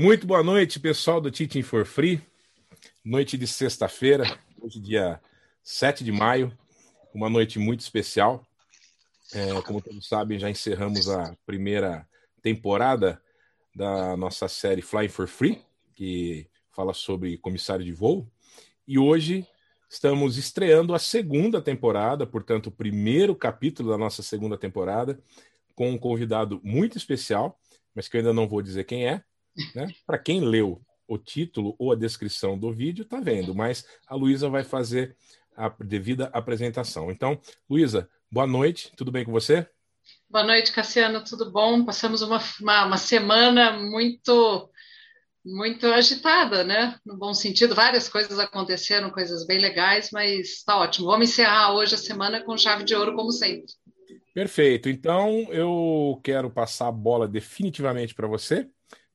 Muito boa noite, pessoal do Teaching for Free. Noite de sexta-feira, hoje dia 7 de maio, uma noite muito especial. É, como todos sabem, já encerramos a primeira temporada da nossa série Flying for Free, que fala sobre comissário de voo. E hoje estamos estreando a segunda temporada, portanto, o primeiro capítulo da nossa segunda temporada, com um convidado muito especial, mas que eu ainda não vou dizer quem é, né? Para quem leu o título ou a descrição do vídeo, está vendo, mas a Luísa vai fazer a devida apresentação. Então, Luísa, boa noite, tudo bem com você? Boa noite, Cassiano, tudo bom? Passamos uma, uma, uma semana muito muito agitada, né? No bom sentido, várias coisas aconteceram, coisas bem legais, mas está ótimo. Vamos encerrar hoje a semana com chave de ouro, como sempre. Perfeito. Então, eu quero passar a bola definitivamente para você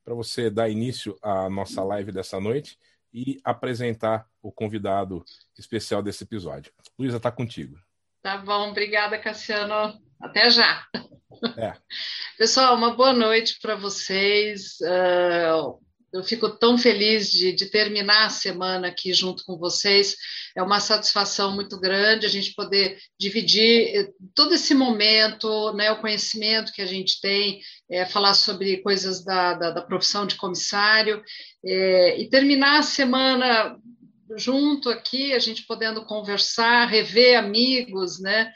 para você dar início à nossa live dessa noite e apresentar o convidado especial desse episódio. Luísa, está contigo. Tá bom, obrigada, Cassiano. Até já. É. Pessoal, uma boa noite para vocês. Uh, eu fico tão feliz de, de, terminar a semana aqui junto com vocês. É uma satisfação muito grande a gente poder dividir eh, todo esse momento, né, o conhecimento que a gente tem, é, falar sobre coisas da, da, da profissão de comissário é, e terminar a semana junto aqui, a gente podendo conversar, rever amigos, né?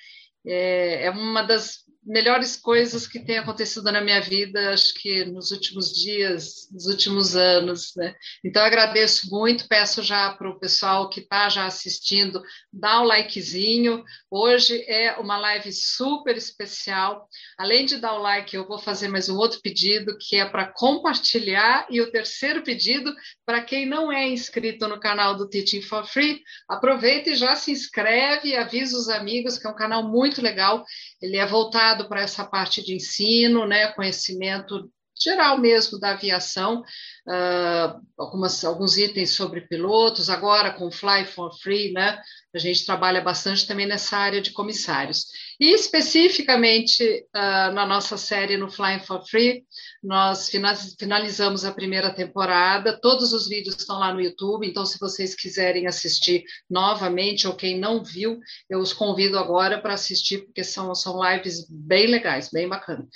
É, é uma das melhores coisas que têm acontecido na minha vida, acho que nos últimos dias, nos últimos anos, né? Então agradeço muito, peço já para o pessoal que está já assistindo, dá o um likezinho. Hoje é uma live super especial. Além de dar o like, eu vou fazer mais um outro pedido que é para compartilhar e o terceiro pedido para quem não é inscrito no canal do Teaching for Free, aproveita e já se inscreve, avisa os amigos que é um canal muito legal. Ele é voltado voltado para essa parte de ensino, né, conhecimento geral mesmo da aviação, uh, algumas, alguns itens sobre pilotos, agora com Fly for Free, né, a gente trabalha bastante também nessa área de comissários. E especificamente uh, na nossa série no Flying for Free, nós finalizamos a primeira temporada, todos os vídeos estão lá no YouTube, então se vocês quiserem assistir novamente, ou quem não viu, eu os convido agora para assistir, porque são, são lives bem legais, bem bacanas.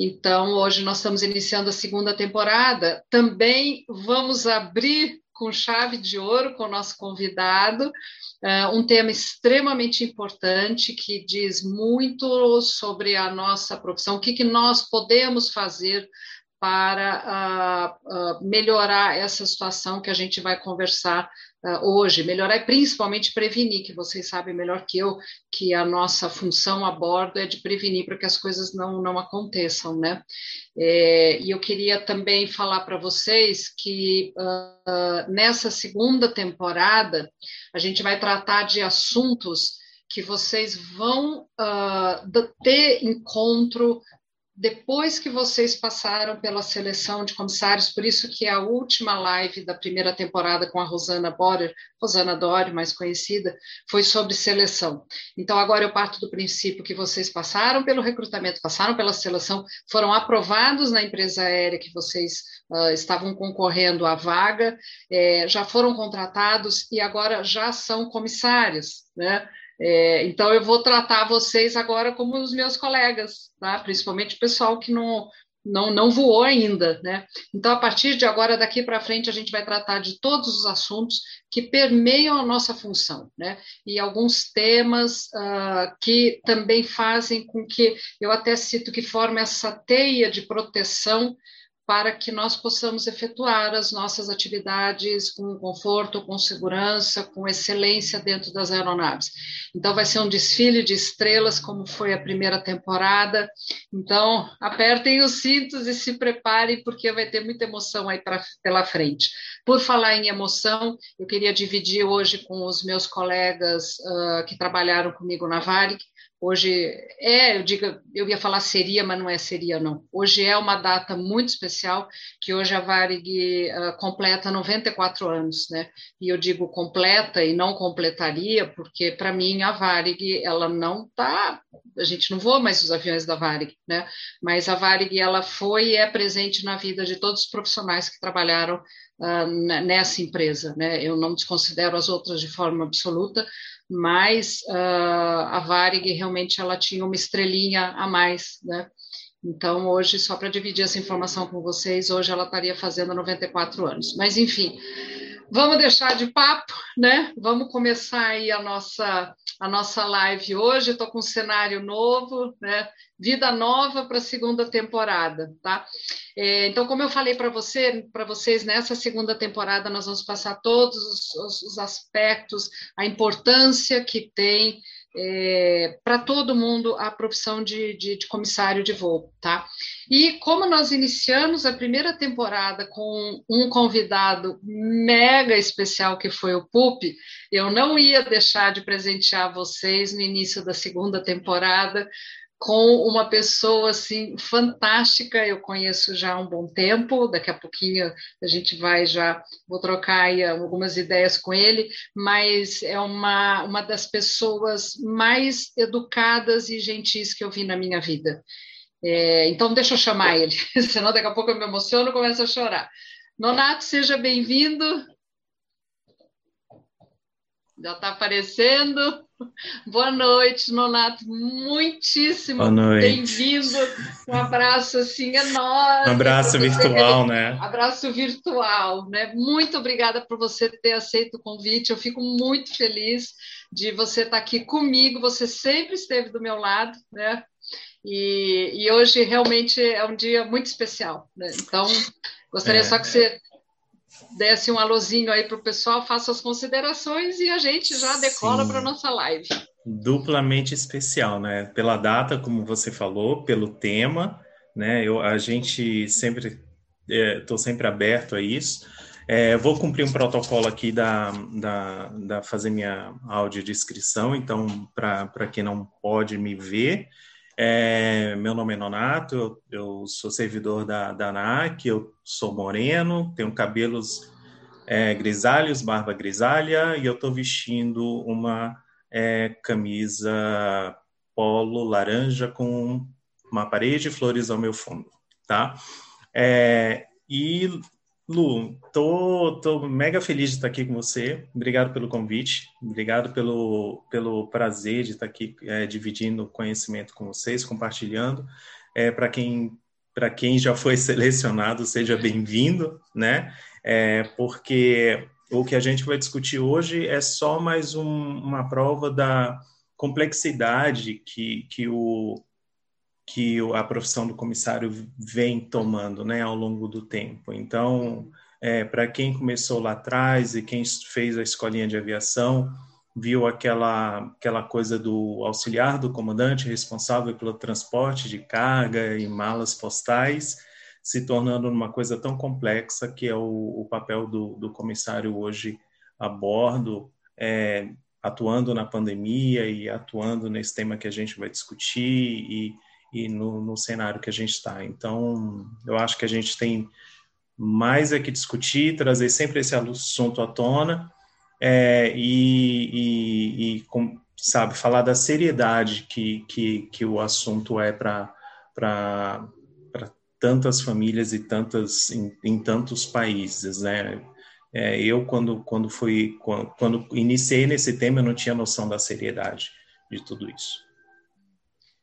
Então, hoje nós estamos iniciando a segunda temporada. Também vamos abrir com chave de ouro com o nosso convidado, uh, um tema extremamente importante que diz muito sobre a nossa profissão, o que, que nós podemos fazer para uh, uh, melhorar essa situação que a gente vai conversar uh, hoje, melhorar e principalmente prevenir, que vocês sabem melhor que eu, que a nossa função a bordo é de prevenir para que as coisas não, não aconteçam, né? É, e eu queria também falar para vocês que nessa segunda temporada a gente vai tratar de assuntos que vocês vão ter encontro depois que vocês passaram pela seleção de comissários, por isso que é a última live da primeira temporada com a Rosana Borer, Rosana Dori, mais conhecida, foi sobre seleção. Então, agora eu parto do princípio que vocês passaram pelo recrutamento, passaram pela seleção, foram aprovados na empresa aérea que vocês uh, estavam concorrendo à vaga, é, já foram contratados e agora já são comissários, né? É, então, eu vou tratar vocês agora como os meus colegas, tá? principalmente o pessoal que não, não, não voou ainda. Né? Então, a partir de agora, daqui para frente, a gente vai tratar de todos os assuntos que permeiam a nossa função, né? e alguns temas uh, que também fazem com que, eu até cito que forma essa teia de proteção para que nós possamos efetuar as nossas atividades com conforto, com segurança, com excelência dentro das aeronaves. Então, vai ser um desfile de estrelas, como foi a primeira temporada. Então, apertem os cintos e se preparem, porque vai ter muita emoção aí pra, pela frente. Por falar em emoção, eu queria dividir hoje com os meus colegas uh, que trabalharam comigo na Varig Hoje é, eu digo, eu ia falar seria, mas não é seria não. Hoje é uma data muito especial, que hoje a Varig uh, completa 94 anos, né? E eu digo completa e não completaria, porque para mim a Varig ela não tá, a gente não voa mais os aviões da Varig, né? Mas a Varig ela foi e é presente na vida de todos os profissionais que trabalharam nessa empresa, né? Eu não desconsidero as outras de forma absoluta, mas uh, a Varig realmente ela tinha uma estrelinha a mais, né? Então, hoje, só para dividir essa informação com vocês, hoje ela estaria fazendo 94 anos. Mas, enfim, vamos deixar de papo, né? Vamos começar aí a nossa, a nossa live hoje. Estou com um cenário novo, né? Vida nova para a segunda temporada, tá? É, então, como eu falei para você, para vocês, nessa segunda temporada nós vamos passar todos os, os aspectos, a importância que tem é, para todo mundo a profissão de, de, de, comissário de voo, tá? E como nós iniciamos a primeira temporada com um convidado mega especial que foi o Pup, eu não ia deixar de presentear vocês no início da segunda temporada com uma pessoa assim fantástica, eu conheço já há um bom tempo, daqui a pouquinho a gente vai já vou trocar aí algumas ideias com ele, mas é uma uma das pessoas mais educadas e gentis que eu vi na minha vida. É, então deixa eu chamar ele, senão daqui a pouco eu me emociono começo a chorar. Nonato, seja bem-vindo. Já está aparecendo. Boa noite, Nonato. Muitíssimo bem-vindo. Um abraço assim enorme. Um abraço virtual, né? Abraço virtual, né? Muito obrigada por você ter aceito o convite. Eu fico muito feliz de você estar aqui comigo. Você sempre esteve do meu lado, né? E, e hoje realmente é um dia muito especial. Né? Então, gostaria é, só que você desse um alôzinho aí para o pessoal, faça as considerações e a gente já decola para a nossa live. Duplamente especial, né? Pela data, como você falou, pelo tema, né? Eu, a gente sempre estou é, sempre aberto a isso. É, vou cumprir um protocolo aqui da, da, da fazer minha audiodescrição, então, para quem não pode me ver, é, meu nome é Nonato, eu, eu, sou servidor da, da ANAC, eu sou moreno, tenho cabelos é, grisalhos, barba grisalha, e eu estou vestindo uma é, camisa polo laranja com uma parede de flores ao meu fundo, tá? É, e Lu, tô, tô mega feliz de estar aqui com você. Obrigado pelo convite. Obrigado pelo, pelo prazer de estar aqui é, dividindo conhecimento com vocês, compartilhando. É, Para quem para quem já foi selecionado, seja bem-vindo, né? É, porque o que a gente vai discutir hoje é só mais um, uma prova da complexidade que, que o que a profissão do comissário vem tomando né, ao longo do tempo. Então, é, para quem começou lá atrás e quem fez a escolinha de aviação, viu aquela, aquela coisa do auxiliar do comandante responsável pelo transporte de carga e malas postais, se tornando uma coisa tão complexa que é o, o papel do, do, comissário hoje a bordo, é, atuando na pandemia e atuando nesse tema que a gente vai discutir e e no, no cenário que a gente está. Então, eu acho que a gente tem mais é que discutir, trazer sempre esse assunto à tona é, e, e, e com, sabe, falar da seriedade que, que, que o assunto é para tantas famílias e tantas em, em tantos países, né? É, eu quando quando fui quando, quando iniciei nesse tema eu não tinha noção da seriedade de tudo isso.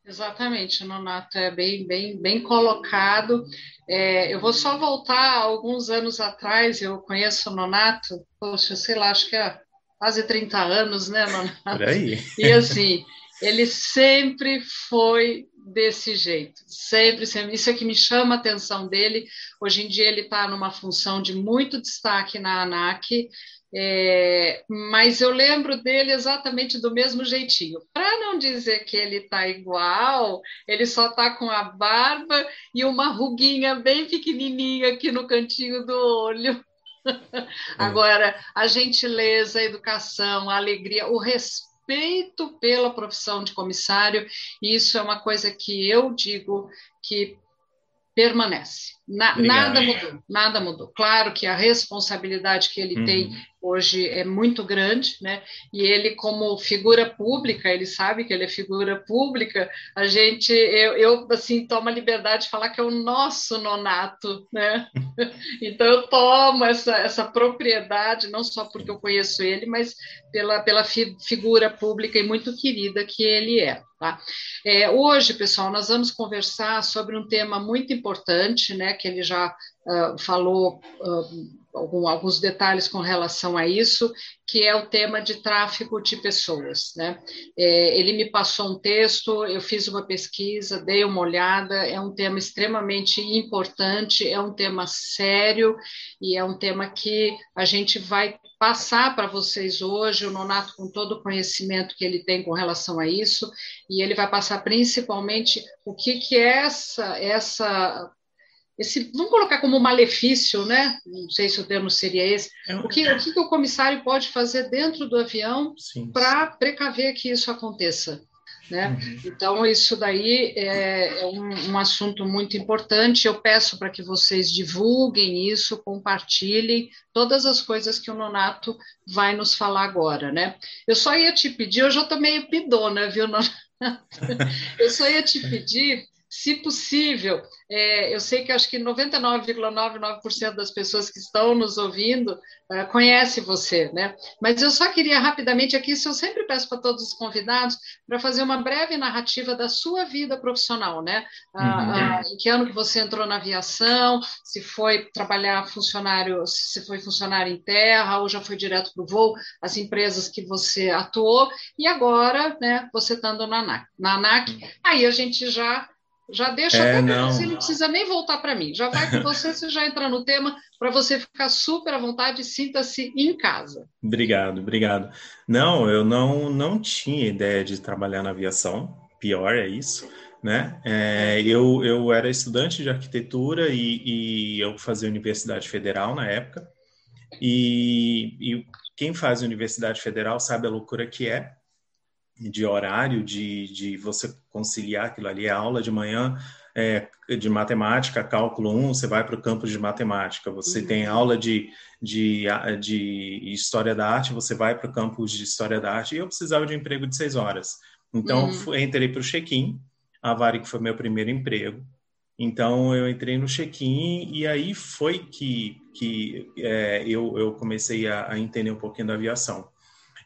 Exatamente, Nonato, é bem, bem, bem colocado. É, eu vou só voltar alguns anos atrás, eu conheço o Nonato, poxa, sei lá, acho que é quase 30 anos, né, Nonato? Por aí. E assim, ele sempre foi desse jeito, sempre, sempre. Isso é que me chama a atenção dele. Hoje em dia ele está numa função de muito destaque na ANAC, é, mas eu lembro dele exatamente do mesmo jeitinho. Para não dizer que ele está igual, ele só está com a barba e uma ruguinha bem pequenininha aqui no cantinho do olho. É. Agora, a gentileza, a educação, a alegria, o respeito respeito pela profissão de comissário, e isso é uma coisa que eu digo que permanece. Na, nada mudou, nada mudou. Claro que a responsabilidade que ele uhum. tem hoje é muito grande, né? E ele, como figura pública, ele sabe que ele é figura pública. A gente, eu, eu assim, tomo a liberdade de falar que é o nosso nonato, né? então eu tomo essa, essa propriedade, não só porque eu conheço ele, mas pela, pela fi, figura pública e muito querida que ele é. Tá? É, hoje, pessoal, nós vamos conversar sobre um tema muito importante, né? Que ele já uh, falou. Uh, algum, alguns detalhes com relação a isso, que é o tema de tráfico de pessoas. Né? É, ele me passou um texto, eu fiz uma pesquisa, dei uma olhada, é um tema extremamente importante, é um tema sério e é um tema que a gente vai passar para vocês hoje, o Nonato com todo o conhecimento que ele tem com relação a isso, e ele vai passar principalmente o que, que é essa, essa esse, vamos colocar como malefício, né? Não sei se o termo seria esse. É o que, o que o comissário pode fazer dentro do avião para precaver que isso aconteça? Né? Uhum. Então, isso daí é, é um, um, assunto muito importante. Eu peço para que vocês divulguem isso, compartilhem todas as coisas que o Nonato vai nos falar agora. Né? Eu só ia te pedir, eu já estou meio pidona, viu, Nonato? eu só ia te pedir se possível, é, eu sei que acho que 99,99% das pessoas que estão nos ouvindo é, conhece você, né? Mas eu só queria rapidamente aqui, isso eu sempre peço para todos os convidados, para fazer uma breve narrativa da sua vida profissional, né? Uhum. Ah, em que ano que você entrou na aviação, se foi trabalhar funcionário, se foi funcionário em terra ou já foi direto para o voo, as empresas que você atuou, e agora, né, você estando na ANAC. Na ANAC, uhum. aí a gente já já deixa é, até você, não precisa nem voltar para mim. Já vai com você, você já entra no tema para você ficar super à vontade, sinta-se em casa. Obrigado, obrigado. Não, eu não, não tinha ideia de trabalhar na aviação, pior é isso, né? É, eu, eu era estudante de arquitetura e, e eu fazia Universidade Federal na época, e, e quem faz Universidade Federal sabe a loucura que é, de horário, de, de você conciliar aquilo ali, a aula de manhã é, de matemática, cálculo 1, você vai para o campus de matemática, você uhum. tem aula de, de, de história da arte, você vai para o campus de história da arte, e eu precisava de um emprego de seis horas. Então, uhum. entrei para o check-in, a Varig foi meu primeiro emprego, então eu entrei no check-in e aí foi que, que é, eu, eu comecei a, a entender um pouquinho da aviação.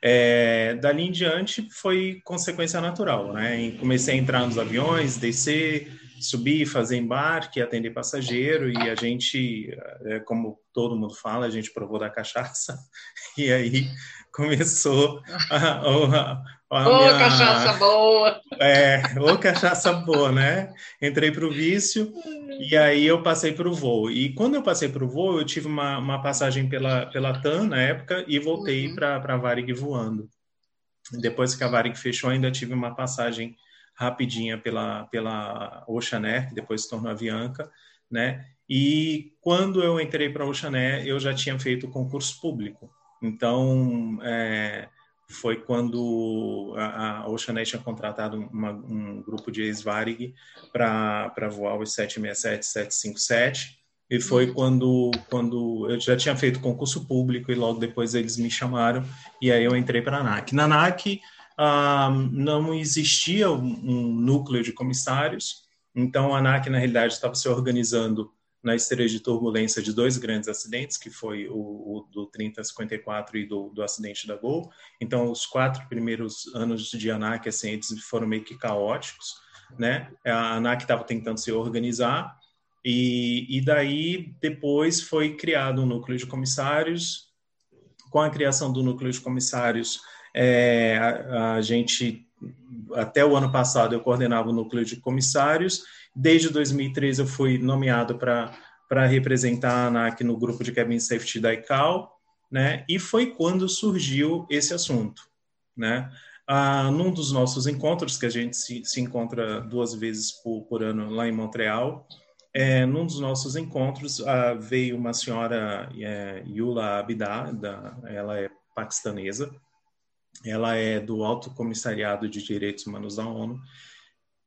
É, dali em diante foi consequência natural, né? Comecei a entrar nos aviões, descer, subir, fazer embarque, atender passageiro e a gente, é, como todo mundo fala, a gente provou da cachaça e aí começou a, a, a Ô, minha... cachaça boa! É, ô, cachaça boa, né? Entrei para o vício e aí eu passei para o voo. E quando eu passei para o voo, eu tive uma, uma passagem pela, pela TAM na época e voltei uhum. para a Varig voando. Depois que a Varig fechou, ainda tive uma passagem rapidinha pela, pela Ocean Air, que depois se tornou Avianca, né? E quando eu entrei para a Ocean Air, eu já tinha feito concurso público. Então, é, foi quando a, a tinha contratado uma, um grupo de ex-Varig para voar os 767, 757, e foi quando, quando eu já tinha feito concurso público e logo depois eles me chamaram e aí eu entrei para a ANAC. Na ANAC ah, não existia um, um núcleo de comissários, então a ANAC na realidade estava se organizando na esteira de turbulência de dois grandes acidentes, que foi o, o do 3054 e do, do, acidente da Gol. Então, os quatro primeiros anos de ANAC, assim, foram meio que caóticos, né? A ANAC estava tentando se organizar, e, e daí depois foi criado um núcleo de comissários. Com a criação do núcleo de comissários, é, a, a gente, até o ano passado, eu coordenava o núcleo de comissários, Desde 2013 eu fui nomeado para representar a ANAC no grupo de Cabin Safety da ICAO, né? E foi quando surgiu esse assunto, né? Ah, num dos nossos encontros, que a gente se, se encontra duas vezes por, por, ano lá em Montreal, é, num dos nossos encontros ah, veio uma senhora, é, Yula Abida, da, ela é paquistanesa, ela é do Alto Comissariado de Direitos Humanos da ONU,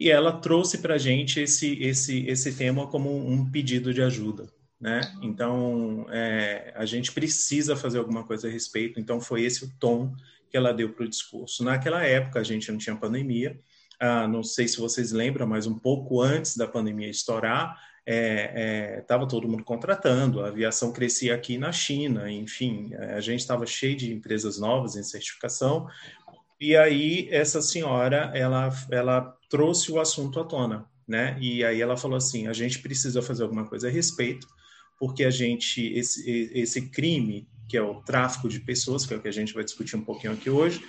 e ela trouxe para a gente esse, esse, esse tema como um pedido de ajuda. Né? Então, é, a gente precisa fazer alguma coisa a respeito. Então, foi esse o tom que ela deu para o discurso. Naquela época, a gente não tinha pandemia. Ah, não sei se vocês lembram, mas um pouco antes da pandemia estourar, estava é, é, todo mundo contratando, a aviação crescia aqui na China, enfim, é, a gente estava cheio de empresas novas em certificação, e aí essa senhora, ela, ela trouxe o assunto à tona, né? E aí ela falou assim, a gente precisa fazer alguma coisa a respeito, porque a gente, esse, esse crime, que é o tráfico de pessoas, que é o que a gente vai discutir um pouquinho aqui hoje,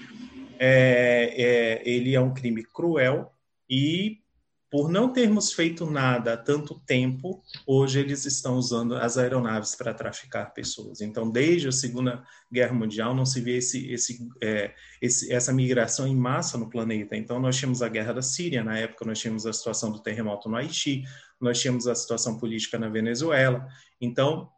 é, é, ele é um crime cruel e por não termos feito nada há tanto tempo, hoje eles estão usando as aeronaves para traficar pessoas. Então, desde a Segunda Guerra Mundial, não se vê esse, esse, é, esse, essa migração em massa no planeta. Então, nós tínhamos a guerra da Síria, na época nós tínhamos a situação do terremoto no Haiti, nós tínhamos a situação política na Venezuela. Então,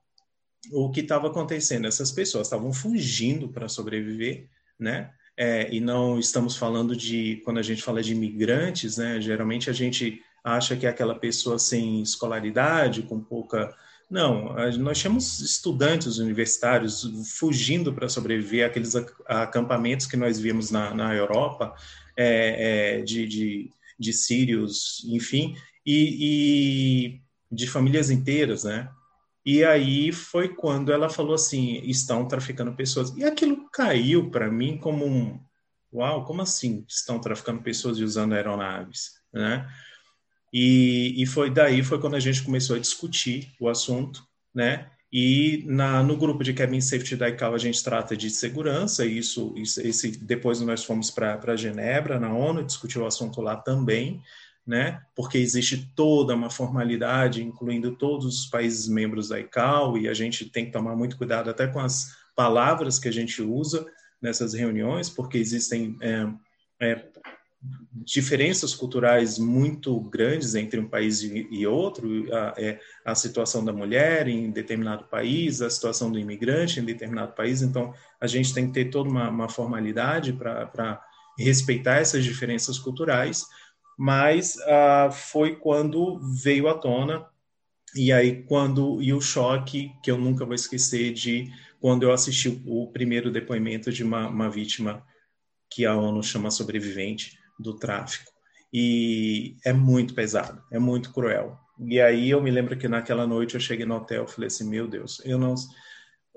o que estava acontecendo? Essas pessoas estavam fugindo para sobreviver, né? É, e não estamos falando de, quando a gente fala de imigrantes, né, geralmente a gente acha que é aquela pessoa sem escolaridade, com pouca. Não, nós temos estudantes universitários fugindo para sobreviver àqueles acampamentos que nós vimos na, na Europa, é, é, de, de, de sírios, enfim, e, e de famílias inteiras, né? E aí foi quando ela falou assim: estão traficando pessoas. E aquilo caiu para mim como um: uau, como assim estão traficando pessoas e usando aeronaves? Né? E, e foi daí foi quando a gente começou a discutir o assunto, né? E na, no grupo de Cabin Safety da ICAO a gente trata de segurança, e isso, isso esse, depois nós fomos para Genebra, na ONU, discutir o assunto lá também né? Porque existe toda uma formalidade, incluindo todos os países membros da ICAO, e a gente tem que tomar muito cuidado até com as palavras que a gente usa nessas reuniões, porque existem é, é, diferenças culturais muito grandes entre um país e outro, a, é, a situação da mulher em determinado país, a situação do imigrante em determinado país, então a gente tem que ter toda uma, uma formalidade para respeitar essas diferenças culturais, mas ah, foi quando veio à tona e aí quando e o choque que eu nunca vou esquecer de quando eu assisti o primeiro depoimento de uma, uma vítima que a ONU chama sobrevivente do tráfico e é muito pesado, é muito cruel. E aí eu me lembro que naquela noite eu cheguei no hotel, falei assim, meu Deus, eu não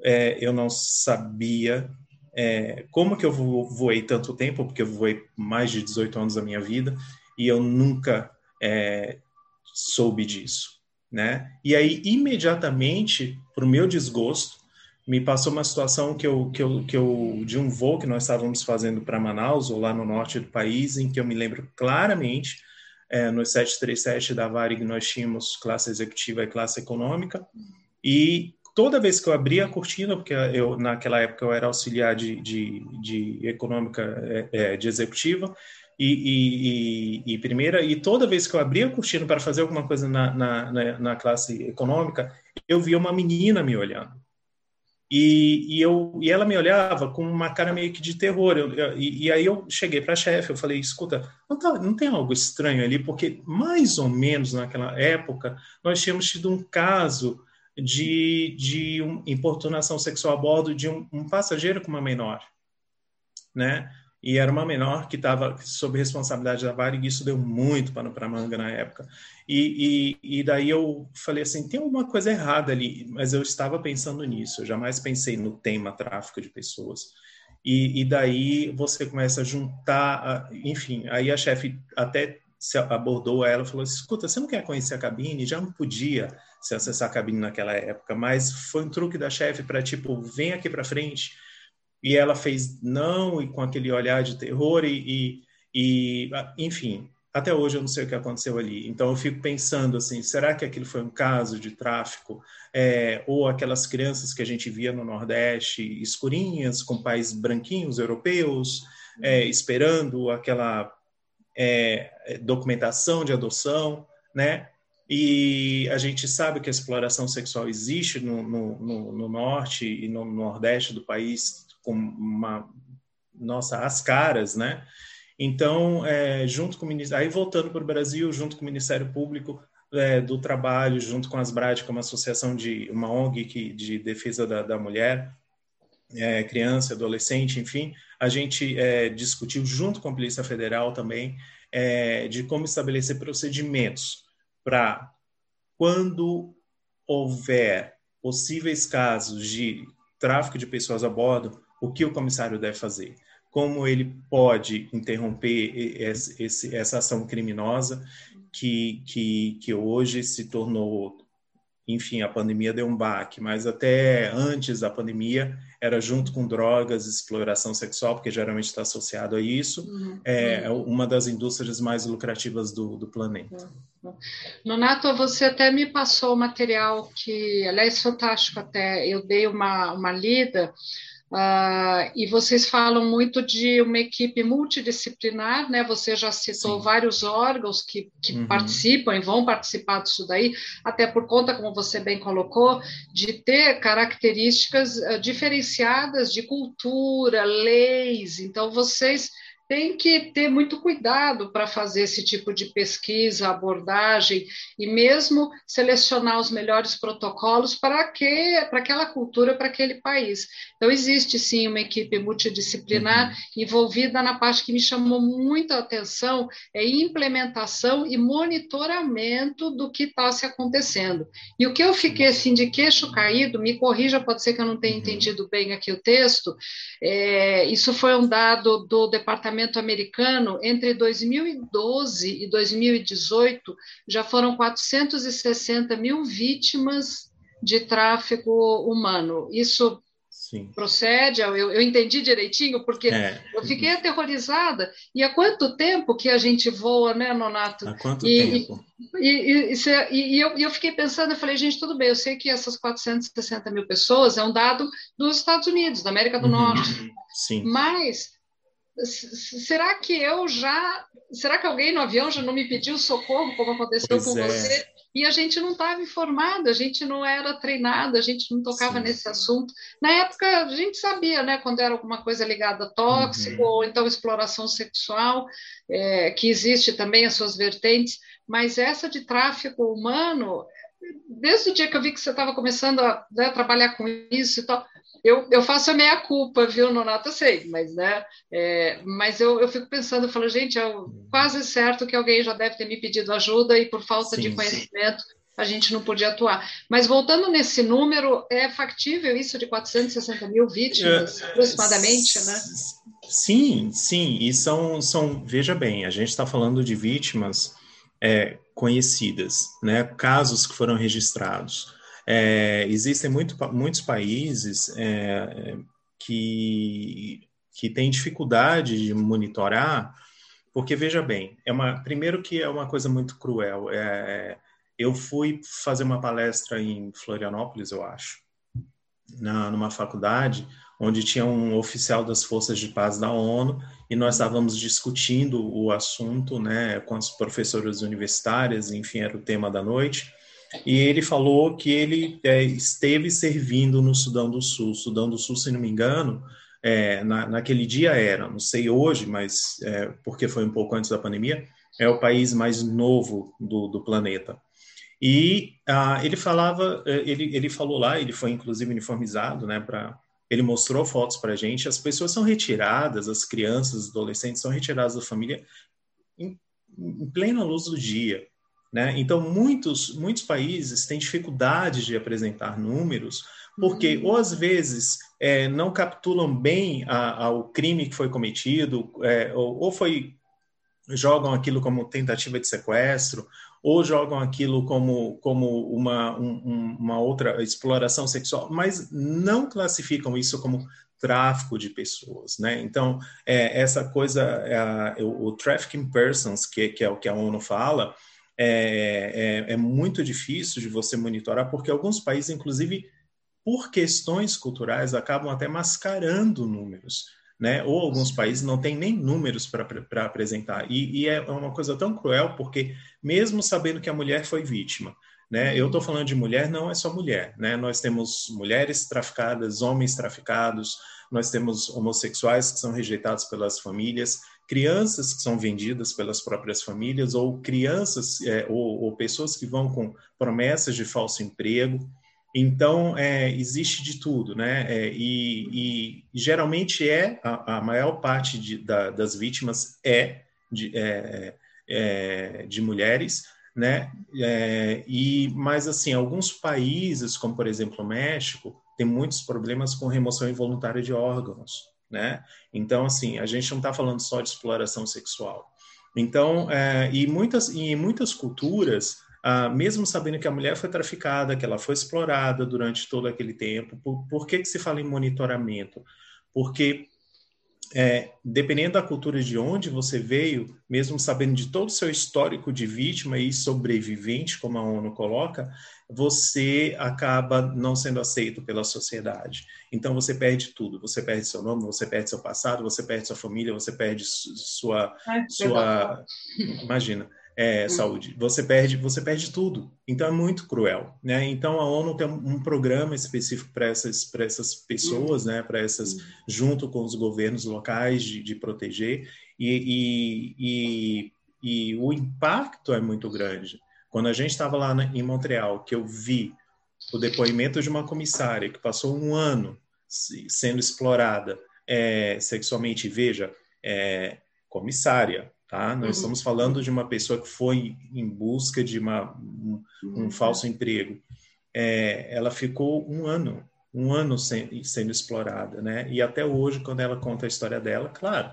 é, eu não sabia é, como que eu voei tanto tempo, porque eu voei mais de 18 anos da minha vida, e eu nunca é, soube disso, né? E aí, imediatamente, para o meu desgosto, me passou uma situação que eu, que eu, que eu de um voo que nós estávamos fazendo para Manaus, ou lá no norte do país, em que eu me lembro claramente, é, no 737 da Varig nós tínhamos classe executiva e classe econômica, e toda vez que eu abria a cortina, porque eu naquela época eu era auxiliar de, de, de econômica é, é de executiva, e, e, e, primeira, e toda vez que eu abria a cortina para fazer alguma coisa na, na, na, na classe econômica, eu via uma menina me olhando. E, e, eu, e ela me olhava com uma cara meio que de terror. Eu, eu, e, aí eu cheguei para a chefe, eu falei, escuta, não, tá, não tem algo estranho ali? Porque mais ou menos naquela época nós tínhamos tido um caso de, de um, importunação sexual a bordo de um, um passageiro com uma menor, né? E era uma menor que estava sob responsabilidade da Varig, e isso deu muito pano para manga na época. E, e, e, daí eu falei assim, tem alguma coisa errada ali, mas eu estava pensando nisso, eu jamais pensei no tema tráfico de pessoas. E, e daí você começa a juntar, enfim, aí a chefe até se abordou ela falou escuta, você não quer conhecer a cabine? Já não podia se acessar a cabine naquela época, mas foi um truque da chefe para, tipo, vem aqui para frente, e ela fez não, e com aquele olhar de terror, e, e, e, enfim, até hoje eu não sei o que aconteceu ali. Então eu fico pensando assim, será que aquilo foi um caso de tráfico? É, ou aquelas crianças que a gente via no Nordeste, escurinhas, com pais branquinhos, europeus, é, esperando aquela é, documentação de adoção, né? E a gente sabe que a exploração sexual existe no, no, no, no norte e no nordeste do país com uma nossa, as caras, né? Então, é, junto com o Ministério, aí voltando para o Brasil, junto com o Ministério Público é, do Trabalho, junto com as BRAD, que é uma associação de uma ONG que, de defesa da, da mulher, é, criança, adolescente, enfim, a gente é, discutiu junto com a Polícia Federal também é, de como estabelecer procedimentos para quando houver possíveis casos de tráfico de pessoas a bordo, o que o comissário deve fazer? Como ele pode interromper esse, essa ação criminosa que, que, que hoje se tornou, enfim, a pandemia deu um baque, mas até antes da pandemia era junto com drogas, exploração sexual, porque geralmente está associado a isso, uhum. é uhum. uma das indústrias mais lucrativas do, do planeta. Uhum. Nonato, você até me passou o material que, aliás, fantástico até, eu dei uma, uma lida Uh, e vocês falam muito de uma equipe multidisciplinar, né? Você já citou Sim. vários órgãos que, que uhum. participam e vão participar disso daí, até por conta, como você bem colocou, de ter características uh, diferenciadas de cultura, leis. Então, vocês tem que ter muito cuidado para fazer esse tipo de pesquisa, abordagem e mesmo selecionar os melhores protocolos para que para aquela cultura, para aquele país. Então existe sim uma equipe multidisciplinar uhum. envolvida na parte que me chamou muita atenção é implementação e monitoramento do que está se acontecendo. E o que eu fiquei assim de queixo caído, me corrija, pode ser que eu não tenha uhum. entendido bem aqui o texto. É, isso foi um dado do departamento Parlamento americano, entre 2012 e 2018, já foram 460 mil vítimas de tráfico humano. Isso Sim. procede? Eu, eu entendi direitinho, porque é. eu fiquei aterrorizada. E há quanto tempo que a gente voa, né, Nonato? Há quanto e, tempo? E, e, e, eu, eu, fiquei pensando, eu falei, gente, tudo bem, eu sei que essas 460 mil pessoas é um dado dos Estados Unidos, da América do uhum. Norte. Sim. Mas será que eu já. Será que alguém no avião já não me pediu socorro, como aconteceu pois com é. você? E a gente não estava informado, a gente não era treinado, a gente não tocava Sim. nesse assunto. Na época, a gente sabia, né, quando era alguma coisa ligada a tóxico, uhum. ou então exploração sexual, é, que existe também as suas vertentes, mas essa de tráfico humano, desde o dia que eu vi que você estava começando a né, trabalhar com isso e tal, eu, eu faço a minha culpa, viu, Nonato? Eu sei, mas, né, é, mas eu, eu fico pensando, eu falo, gente, é quase certo que alguém já deve ter me pedido ajuda e por falta sim, de conhecimento sim. a gente não podia atuar. Mas voltando nesse número, é factível isso de 460 mil vítimas, é, aproximadamente, né? Sim, sim, e são, são veja bem, a gente está falando de vítimas é, conhecidas, né, casos que foram registrados. É, existem muito, muitos países é, que, que têm dificuldade de monitorar, porque, veja bem, é uma, primeiro que é uma coisa muito cruel. É, eu fui fazer uma palestra em Florianópolis, eu acho, na, numa faculdade, onde tinha um oficial das Forças de Paz da ONU, e nós estávamos discutindo o assunto né, com as professoras universitárias, enfim, era o tema da noite, e ele falou que ele é, esteve servindo no Sudão do Sul. Sudão do Sul, se não me engano, é, na, naquele dia era, não sei hoje, mas é, porque foi um pouco antes da pandemia, é o país mais novo do, do planeta. E ah, ele falava, é, ele, ele falou lá, ele foi inclusive uniformizado, né, para ele mostrou fotos para a gente. As pessoas são retiradas, as crianças, os adolescentes são retiradas da família em, em plena luz do dia. Né? Então, muitos, muitos países têm dificuldade de apresentar números, porque uhum. ou às vezes é, não capturam bem a, a, o crime que foi cometido, é, ou, ou, foi jogam aquilo como tentativa de sequestro, ou jogam aquilo como, como uma, um, uma outra exploração sexual, mas não classificam isso como tráfico de pessoas, né? Então, é, essa coisa, é, o, o trafficking persons, que, que é o que a ONU fala, é, é, é muito difícil de você monitorar, porque alguns países, inclusive, por questões culturais, acabam até mascarando números. Né? Ou alguns países não têm nem números para apresentar. E, e, é uma coisa tão cruel, porque mesmo sabendo que a mulher foi vítima, né? Eu estou falando de mulher, não é só mulher, né? Nós temos mulheres traficadas, homens traficados, nós temos homossexuais que são rejeitados pelas famílias, crianças que são vendidas pelas próprias famílias, ou crianças é, ou, ou, pessoas que vão com promessas de falso emprego. Então, é, existe de tudo, né? É, e, e, geralmente é, a, a maior parte de, da, das vítimas é de, é, é, de mulheres, né? É, e mas assim, alguns países, como por exemplo o México, tem muitos problemas com remoção involuntária de órgãos, né? Então assim, a gente não está falando só de exploração sexual. Então, é, e muitas e em muitas culturas, ah, mesmo sabendo que a mulher foi traficada, que ela foi explorada durante todo aquele tempo, por, por que que se fala em monitoramento? Porque é, dependendo da cultura de onde você veio, mesmo sabendo de todo o seu histórico de vítima e sobrevivente, como a ONU coloca, você acaba não sendo aceito pela sociedade. Então você perde tudo. Você perde seu nome, você perde seu passado, você perde sua família, você perde sua, sua, imagina é, uhum. saúde. Você perde, você perde tudo. Então é muito cruel, né? Então a ONU tem um programa específico para essas, para essas pessoas, né? Para essas, uhum. junto com os governos locais de, de proteger e, e, e, e, o impacto é muito grande. Quando a gente estava lá na, em Montreal, que eu vi o depoimento de uma comissária que passou um ano sendo explorada é, sexualmente, veja, é, comissária, Tá? Nós uhum. estamos falando de uma pessoa que foi em busca de uma, um, um uhum. falso emprego. É, ela ficou um ano, um ano sem, sendo explorada, né? E até hoje, quando ela conta a história dela, claro,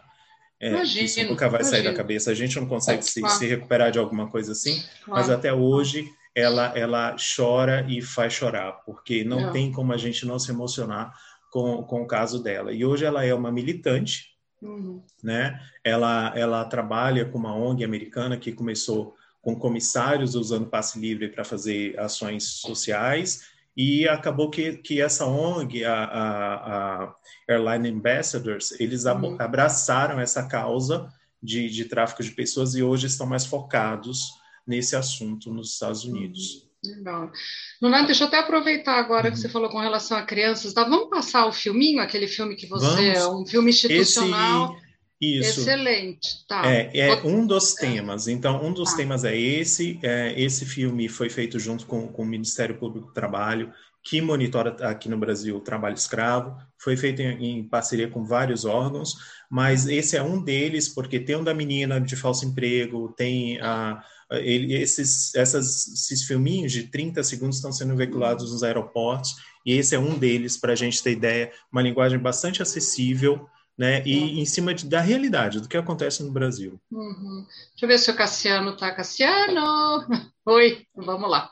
é, imagino, isso nunca vai imagino. sair da cabeça. A gente não consegue se, se recuperar de alguma coisa assim, claro. mas até hoje ela, ela chora e faz chorar, porque não, não, tem como a gente não se emocionar com, com o caso dela. E hoje ela é uma militante, Uhum. Né? Ela, ela trabalha com uma ONG americana que começou com comissários usando passe livre para fazer ações sociais e acabou que, que essa ONG, a, a, a Airline Ambassadors, eles uhum. abraçaram essa causa de, de tráfico de pessoas e hoje estão mais focados nesse assunto nos Estados Unidos. Uhum. Legal. Nonato, deixa eu até aproveitar agora uhum. que você falou com relação a crianças. Tá? Vamos passar o filminho, aquele filme que você. Vamos. Um filme institucional. Esse... Isso. Excelente. Tá. É, é um dos temas. Então, um dos tá. temas é esse. É, esse filme foi feito junto com, com o Ministério Público do Trabalho, que monitora aqui no Brasil o trabalho escravo. Foi feito em, em, parceria com vários órgãos, mas esse é um deles, porque tem um da menina de falso emprego, tem a ele, esses, essas, esses filminhos de 30 segundos estão sendo veiculados nos aeroportos, e esse é um deles, para a gente ter ideia, uma linguagem bastante acessível, né? E uhum. em cima de, da realidade, do que acontece no Brasil. Uhum. Deixa eu ver se o Cassiano está. Cassiano! Oi, vamos lá.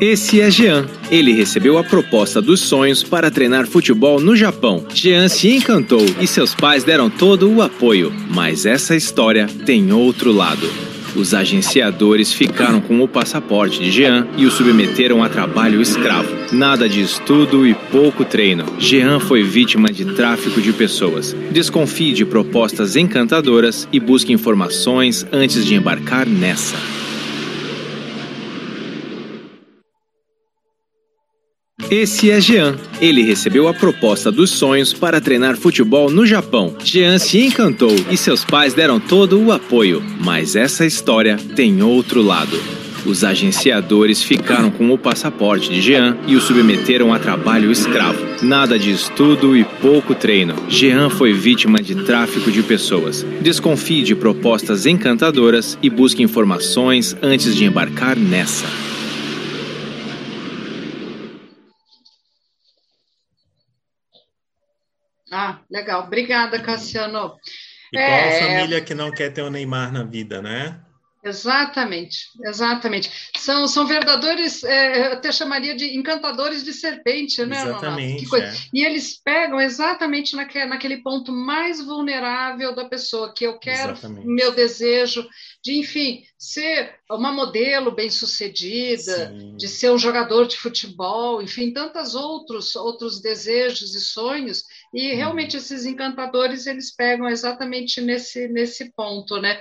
Esse é Jean. Ele recebeu a proposta dos sonhos para treinar futebol no Japão. Jean se encantou e seus pais deram todo o apoio. Mas essa história tem outro lado. Os agenciadores ficaram com o passaporte de Jean e o submeteram a trabalho escravo. Nada de estudo e pouco treino. Jean foi vítima de tráfico de pessoas. Desconfie de propostas encantadoras e busque informações antes de embarcar nessa. Esse é Jean. Ele recebeu a proposta dos sonhos para treinar futebol no Japão. Jean se encantou e seus pais deram todo o apoio. Mas essa história tem outro lado. Os agenciadores ficaram com o passaporte de Jean e o submeteram a trabalho escravo. Nada de estudo e pouco treino. Jean foi vítima de tráfico de pessoas. Desconfie de propostas encantadoras e busque informações antes de embarcar nessa. Ah, legal. Obrigada, Cassiano. E qual é... família que não quer ter o Neymar na vida, né? Exatamente, exatamente. São, são verdadeiros, é, eu até chamaria de encantadores de serpente, né, Exatamente. É. E eles pegam exatamente naquele, naquele ponto mais vulnerável da pessoa, que eu quero, exatamente. meu desejo, de, enfim, ser uma modelo bem-sucedida, de ser um jogador de futebol, enfim, tantos outros outros desejos e sonhos. E uhum. realmente esses encantadores eles pegam exatamente nesse nesse ponto, né?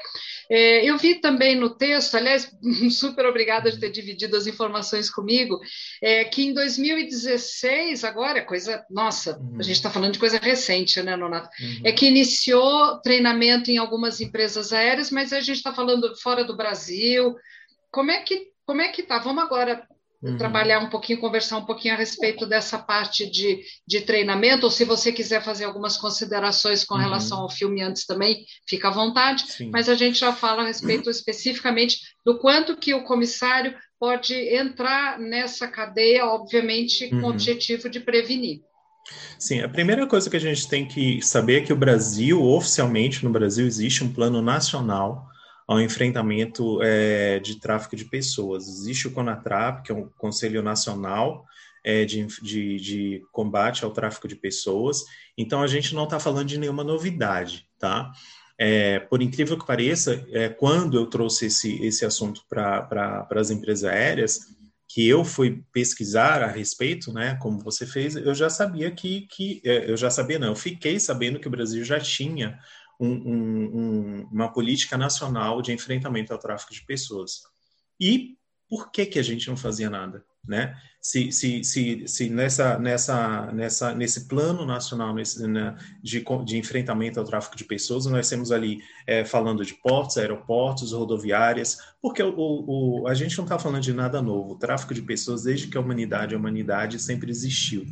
É, eu vi também no texto, aliás, super obrigada de ter dividido as informações comigo, é, que em 2016 agora é coisa, nossa, uhum. a gente está falando de coisa recente, né, Nonato? Uhum. É que iniciou treinamento em algumas empresas aéreas, mas a gente está falando fora do Brasil. Como é que como é que tá? Vamos agora uhum. trabalhar um pouquinho, conversar um pouquinho a respeito dessa parte de, de treinamento, ou se você quiser fazer algumas considerações com uhum. relação ao filme antes também, fica à vontade, Sim. mas a gente já fala a respeito especificamente do quanto que o comissário pode entrar nessa cadeia, obviamente, com uhum. o objetivo de prevenir. Sim, a primeira coisa que a gente tem que saber é que o Brasil, oficialmente no Brasil, existe um plano nacional ao enfrentamento é, de tráfico de pessoas. Existe o CONATRAP, que é um Conselho Nacional é, de, de, de, Combate ao Tráfico de Pessoas. Então, a gente não está falando de nenhuma novidade, tá? É, por incrível que pareça, é, quando eu trouxe esse, esse assunto para as empresas aéreas, que eu fui pesquisar a respeito, né, como você fez, eu já sabia que, que é, eu já sabia não, eu fiquei sabendo que o Brasil já tinha um, um, uma política nacional de enfrentamento ao tráfico de pessoas. E por que que a gente não fazia nada, né? Se, se, se, se nessa, nessa, nessa, nesse plano nacional nesse, né, de, de enfrentamento ao tráfico de pessoas, nós temos ali é, falando de portos, aeroportos, rodoviárias, porque o, o a gente não está falando de nada novo. O tráfico de pessoas, desde que a humanidade a humanidade, sempre existiu,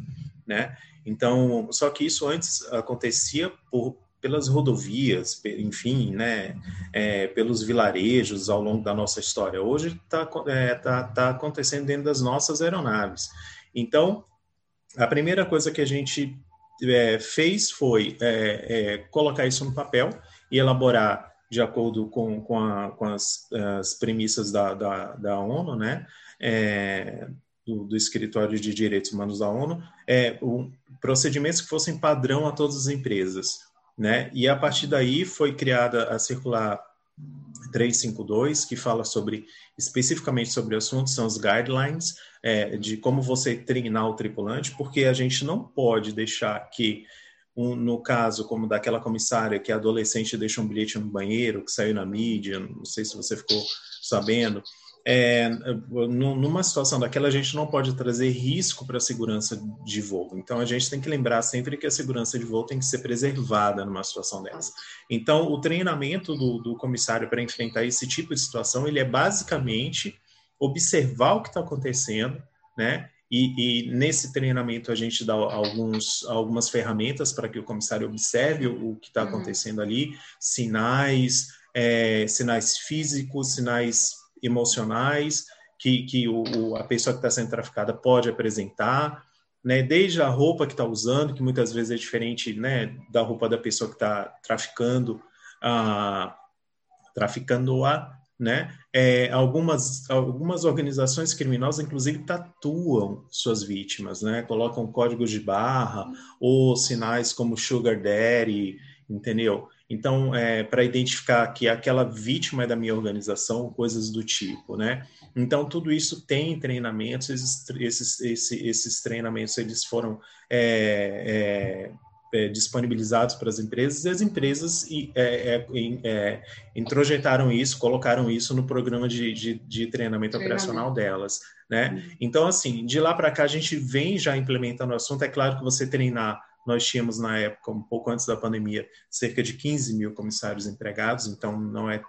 né? Então, só que isso antes acontecia por, pelas rodovias, enfim, né, é, pelos vilarejos ao longo da nossa história. Hoje está é, tá, tá acontecendo dentro das nossas aeronaves. Então, a primeira coisa que a gente é, fez foi é, é, colocar isso no papel e elaborar de acordo com, com, a, com as, as, premissas da, da, da ONU, né, é, do, do, Escritório de Direitos Humanos da ONU, um, procedimentos que fossem padrão a todas as empresas né? E a partir daí foi criada a circular 352, que fala sobre especificamente sobre o assunto, são os guidelines é, de como você treinar o tripulante, porque a gente não pode deixar que, um, no caso como daquela comissária que a adolescente deixou um bilhete no banheiro, que saiu na mídia, não sei se você ficou sabendo, é, numa situação daquela, a gente não pode trazer risco para a segurança de voo. Então, a gente tem que lembrar sempre que a segurança de voo tem que ser preservada numa situação dessa. Então, o treinamento do, do comissário para enfrentar esse tipo de situação, ele é basicamente observar o que está acontecendo, né? E, e, nesse treinamento a gente dá alguns, algumas ferramentas para que o comissário observe o, o que está uhum. acontecendo ali, sinais, é, sinais físicos, sinais emocionais que, que o, o a pessoa que está sendo traficada pode apresentar, né? Desde a roupa que está usando, que muitas vezes é diferente, né, da roupa da pessoa que está traficando, a traficando-a, né? É, algumas algumas organizações criminosas, inclusive, tatuam suas vítimas, né? Colocam códigos de barra ou sinais como sugar daddy, entendeu? Então, é, para identificar que aquela vítima é da minha organização, coisas do tipo, né? Então, tudo isso tem treinamentos, esses, esses, esses, esses treinamentos eles foram é, é, é disponibilizados para as empresas e as empresas é, é, introjetaram isso, colocaram isso no programa de, de, de treinamento, treinamento, operacional delas, né? Uhum. Então, assim, de lá para cá a gente vem já implementando o assunto. É claro que você treinar nós tínhamos, na época, um pouco antes da pandemia, cerca de 15 mil comissários empregados, então não é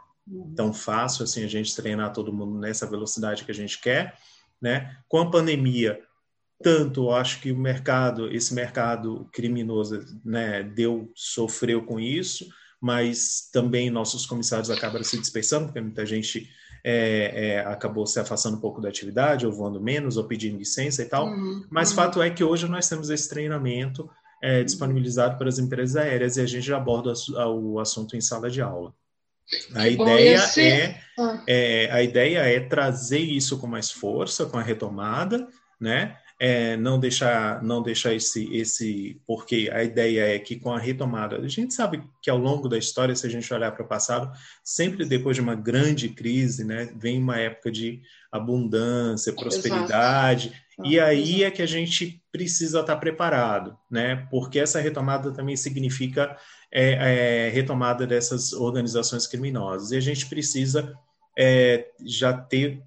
tão fácil assim a gente treinar todo mundo nessa velocidade que a gente quer, né? Com a pandemia, tanto acho que o mercado, esse mercado criminoso, né, deu sofreu com isso, mas também nossos comissários acabaram se dispersando, porque muita gente é, é, acabou se afastando um pouco da atividade, ou voando menos, ou pedindo licença e tal. Uhum, mas uhum. fato é que hoje nós temos esse treinamento é, disponibilizado para as empresas aéreas e a gente já aborda o assunto em sala de aula. A ideia, é, ah. é, a ideia é trazer isso com mais força, com a retomada, né? É, não deixar não deixar esse esse porque a ideia é que com a retomada a gente sabe que ao longo da história se a gente olhar para o passado sempre depois de uma grande crise né vem uma época de abundância prosperidade Exato. e aí é que a gente precisa estar preparado né porque essa retomada também significa é, é, retomada dessas organizações criminosas e a gente precisa é, já ter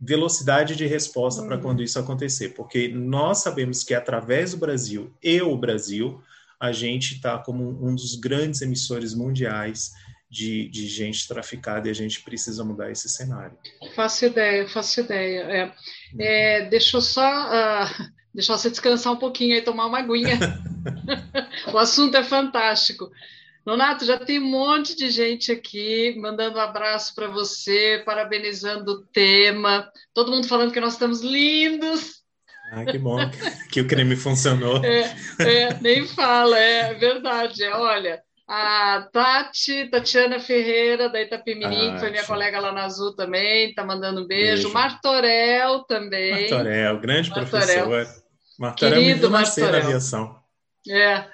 velocidade de resposta para quando isso acontecer, porque nós sabemos que através do Brasil e o Brasil, a gente está como um dos grandes emissores mundiais de, de, gente traficada e a gente precisa mudar esse cenário. Faço ideia, faço ideia. É, uhum. é, deixa eu só uh, deixar você descansar um pouquinho e tomar uma aguinha. o assunto é fantástico. Nonato, já tem um monte de gente aqui mandando um abraço para você, parabenizando o tema. Todo mundo falando que nós estamos lindos. Ah, que bom que o creme funcionou. É, é, nem fala, é verdade. É, olha, a Tati, Tatiana Ferreira, da Itapemirim, ah, que foi minha colega lá na Azul também, está mandando um beijo. beijo. Martorell também. Martorell, grande Martorell. professor. Martorell Querido me Martorell. na aviação. É,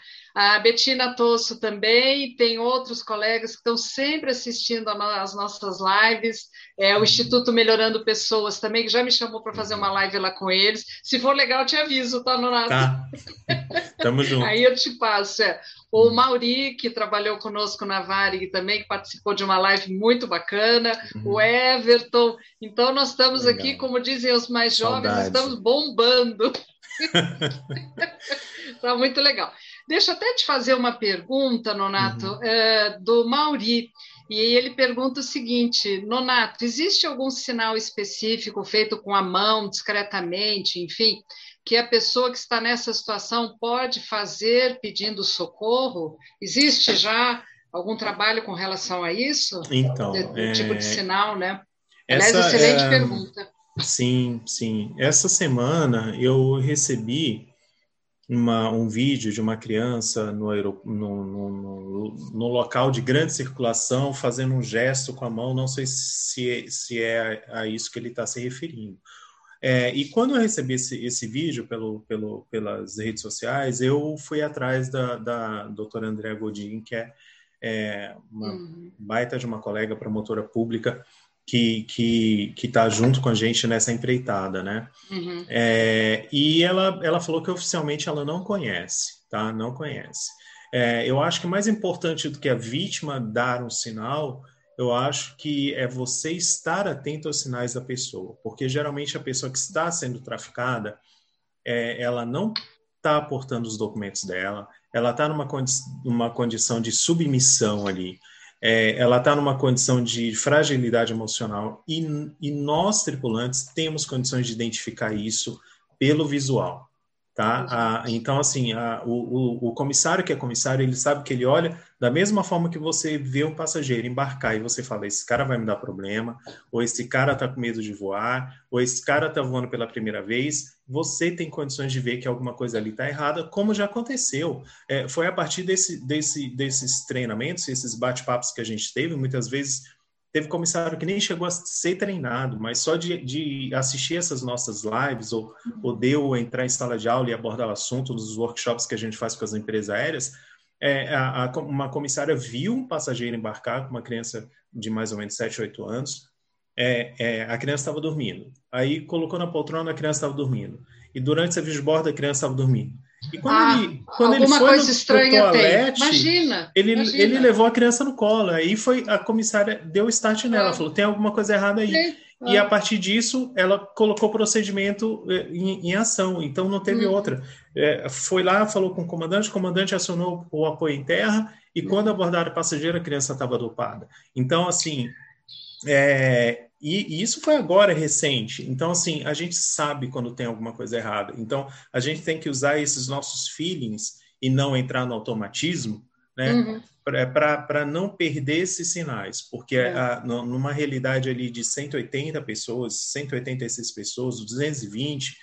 a Betina Tosso também, tem outros colegas que estão sempre assistindo às nossas lives. É, o Instituto Melhorando Pessoas também, que já me chamou para fazer uma live lá com eles. Se for legal, eu te aviso, tá, Nonato? Tá. Tamo junto. Aí eu te passo. É. O Mauri, que trabalhou conosco na Varig também, que participou de uma live muito bacana. Uhum. O Everton. Então, nós estamos legal. aqui, como dizem os mais jovens, Saudades. estamos bombando. Está muito legal. Deixa eu até te fazer uma pergunta, Nonato, uhum. é, do Mauri. E ele pergunta o seguinte: Nonato, existe algum sinal específico feito com a mão, discretamente, enfim, que a pessoa que está nessa situação pode fazer pedindo socorro? Existe já algum trabalho com relação a isso? Então, do, é... tipo de sinal, né? Essa Aliás, excelente é... pergunta. Sim, sim. Essa semana eu recebi uma, um vídeo de uma criança no, no, no, no, local de grande circulação fazendo um gesto com a mão, não sei se, é, se é a isso que ele está se referindo. É, e quando eu recebi esse, esse vídeo pelo, pelo, pelas redes sociais, eu fui atrás da, da doutora Andréa Godin, que é, é uma uhum. baita de uma colega promotora pública, que que que está junto com a gente nessa empreitada, né? Uhum. É, e ela ela falou que oficialmente ela não conhece, tá? Não conhece. É, eu acho que mais importante do que a vítima dar um sinal, eu acho que é você estar atento aos sinais da pessoa, porque geralmente a pessoa que está sendo traficada, é, ela não está aportando os documentos dela, ela está numa, condi numa condição de submissão ali é, ela está numa condição de fragilidade emocional e, e, nós, tripulantes, temos condições de identificar isso pelo visual. Tá? A, então, assim, a, o, o, o, comissário que é comissário, ele sabe que ele olha da mesma forma que você vê um passageiro embarcar e você fala, esse cara vai me dar problema, ou esse cara está com medo de voar, ou esse cara está voando pela primeira vez, você tem condições de ver que alguma coisa ali está errada, como já aconteceu. É, foi a partir desse, desse, desses treinamentos, esses bate-papos que a gente teve, muitas vezes Teve comissário que nem chegou a ser treinado, mas só de, de assistir essas nossas lives, ou poder ou entrar em sala de aula e abordar o assunto nos workshops que a gente faz com as empresas aéreas, é, a, a, uma comissária viu um passageiro embarcar com uma criança de mais ou menos 7, 8 anos. É, é, a criança estava dormindo. Aí colocou na poltrona, a criança estava dormindo. E durante esse visborda, a criança estava dormindo. E quando ah, ele, quando ele foi coisa no, estranha no toalete, imagina, ele, imagina. ele levou a criança no colo. Aí foi a comissária deu start nela, é. falou: tem alguma coisa errada aí. É. E a partir disso, ela colocou o procedimento eh, em, em ação, então não teve hum. outra. É, foi lá, falou com o comandante, o comandante acionou o apoio em terra, e hum. quando abordaram o passageiro, a criança estava dopada. Então, assim, é, e, e, isso foi agora recente. Então, assim, a gente sabe quando tem alguma coisa errada. Então, a gente tem que usar esses nossos feelings e não entrar no automatismo, né? Uhum. Para não perder esses sinais. Porque é. a, numa realidade ali de 180 pessoas, 186 pessoas, 220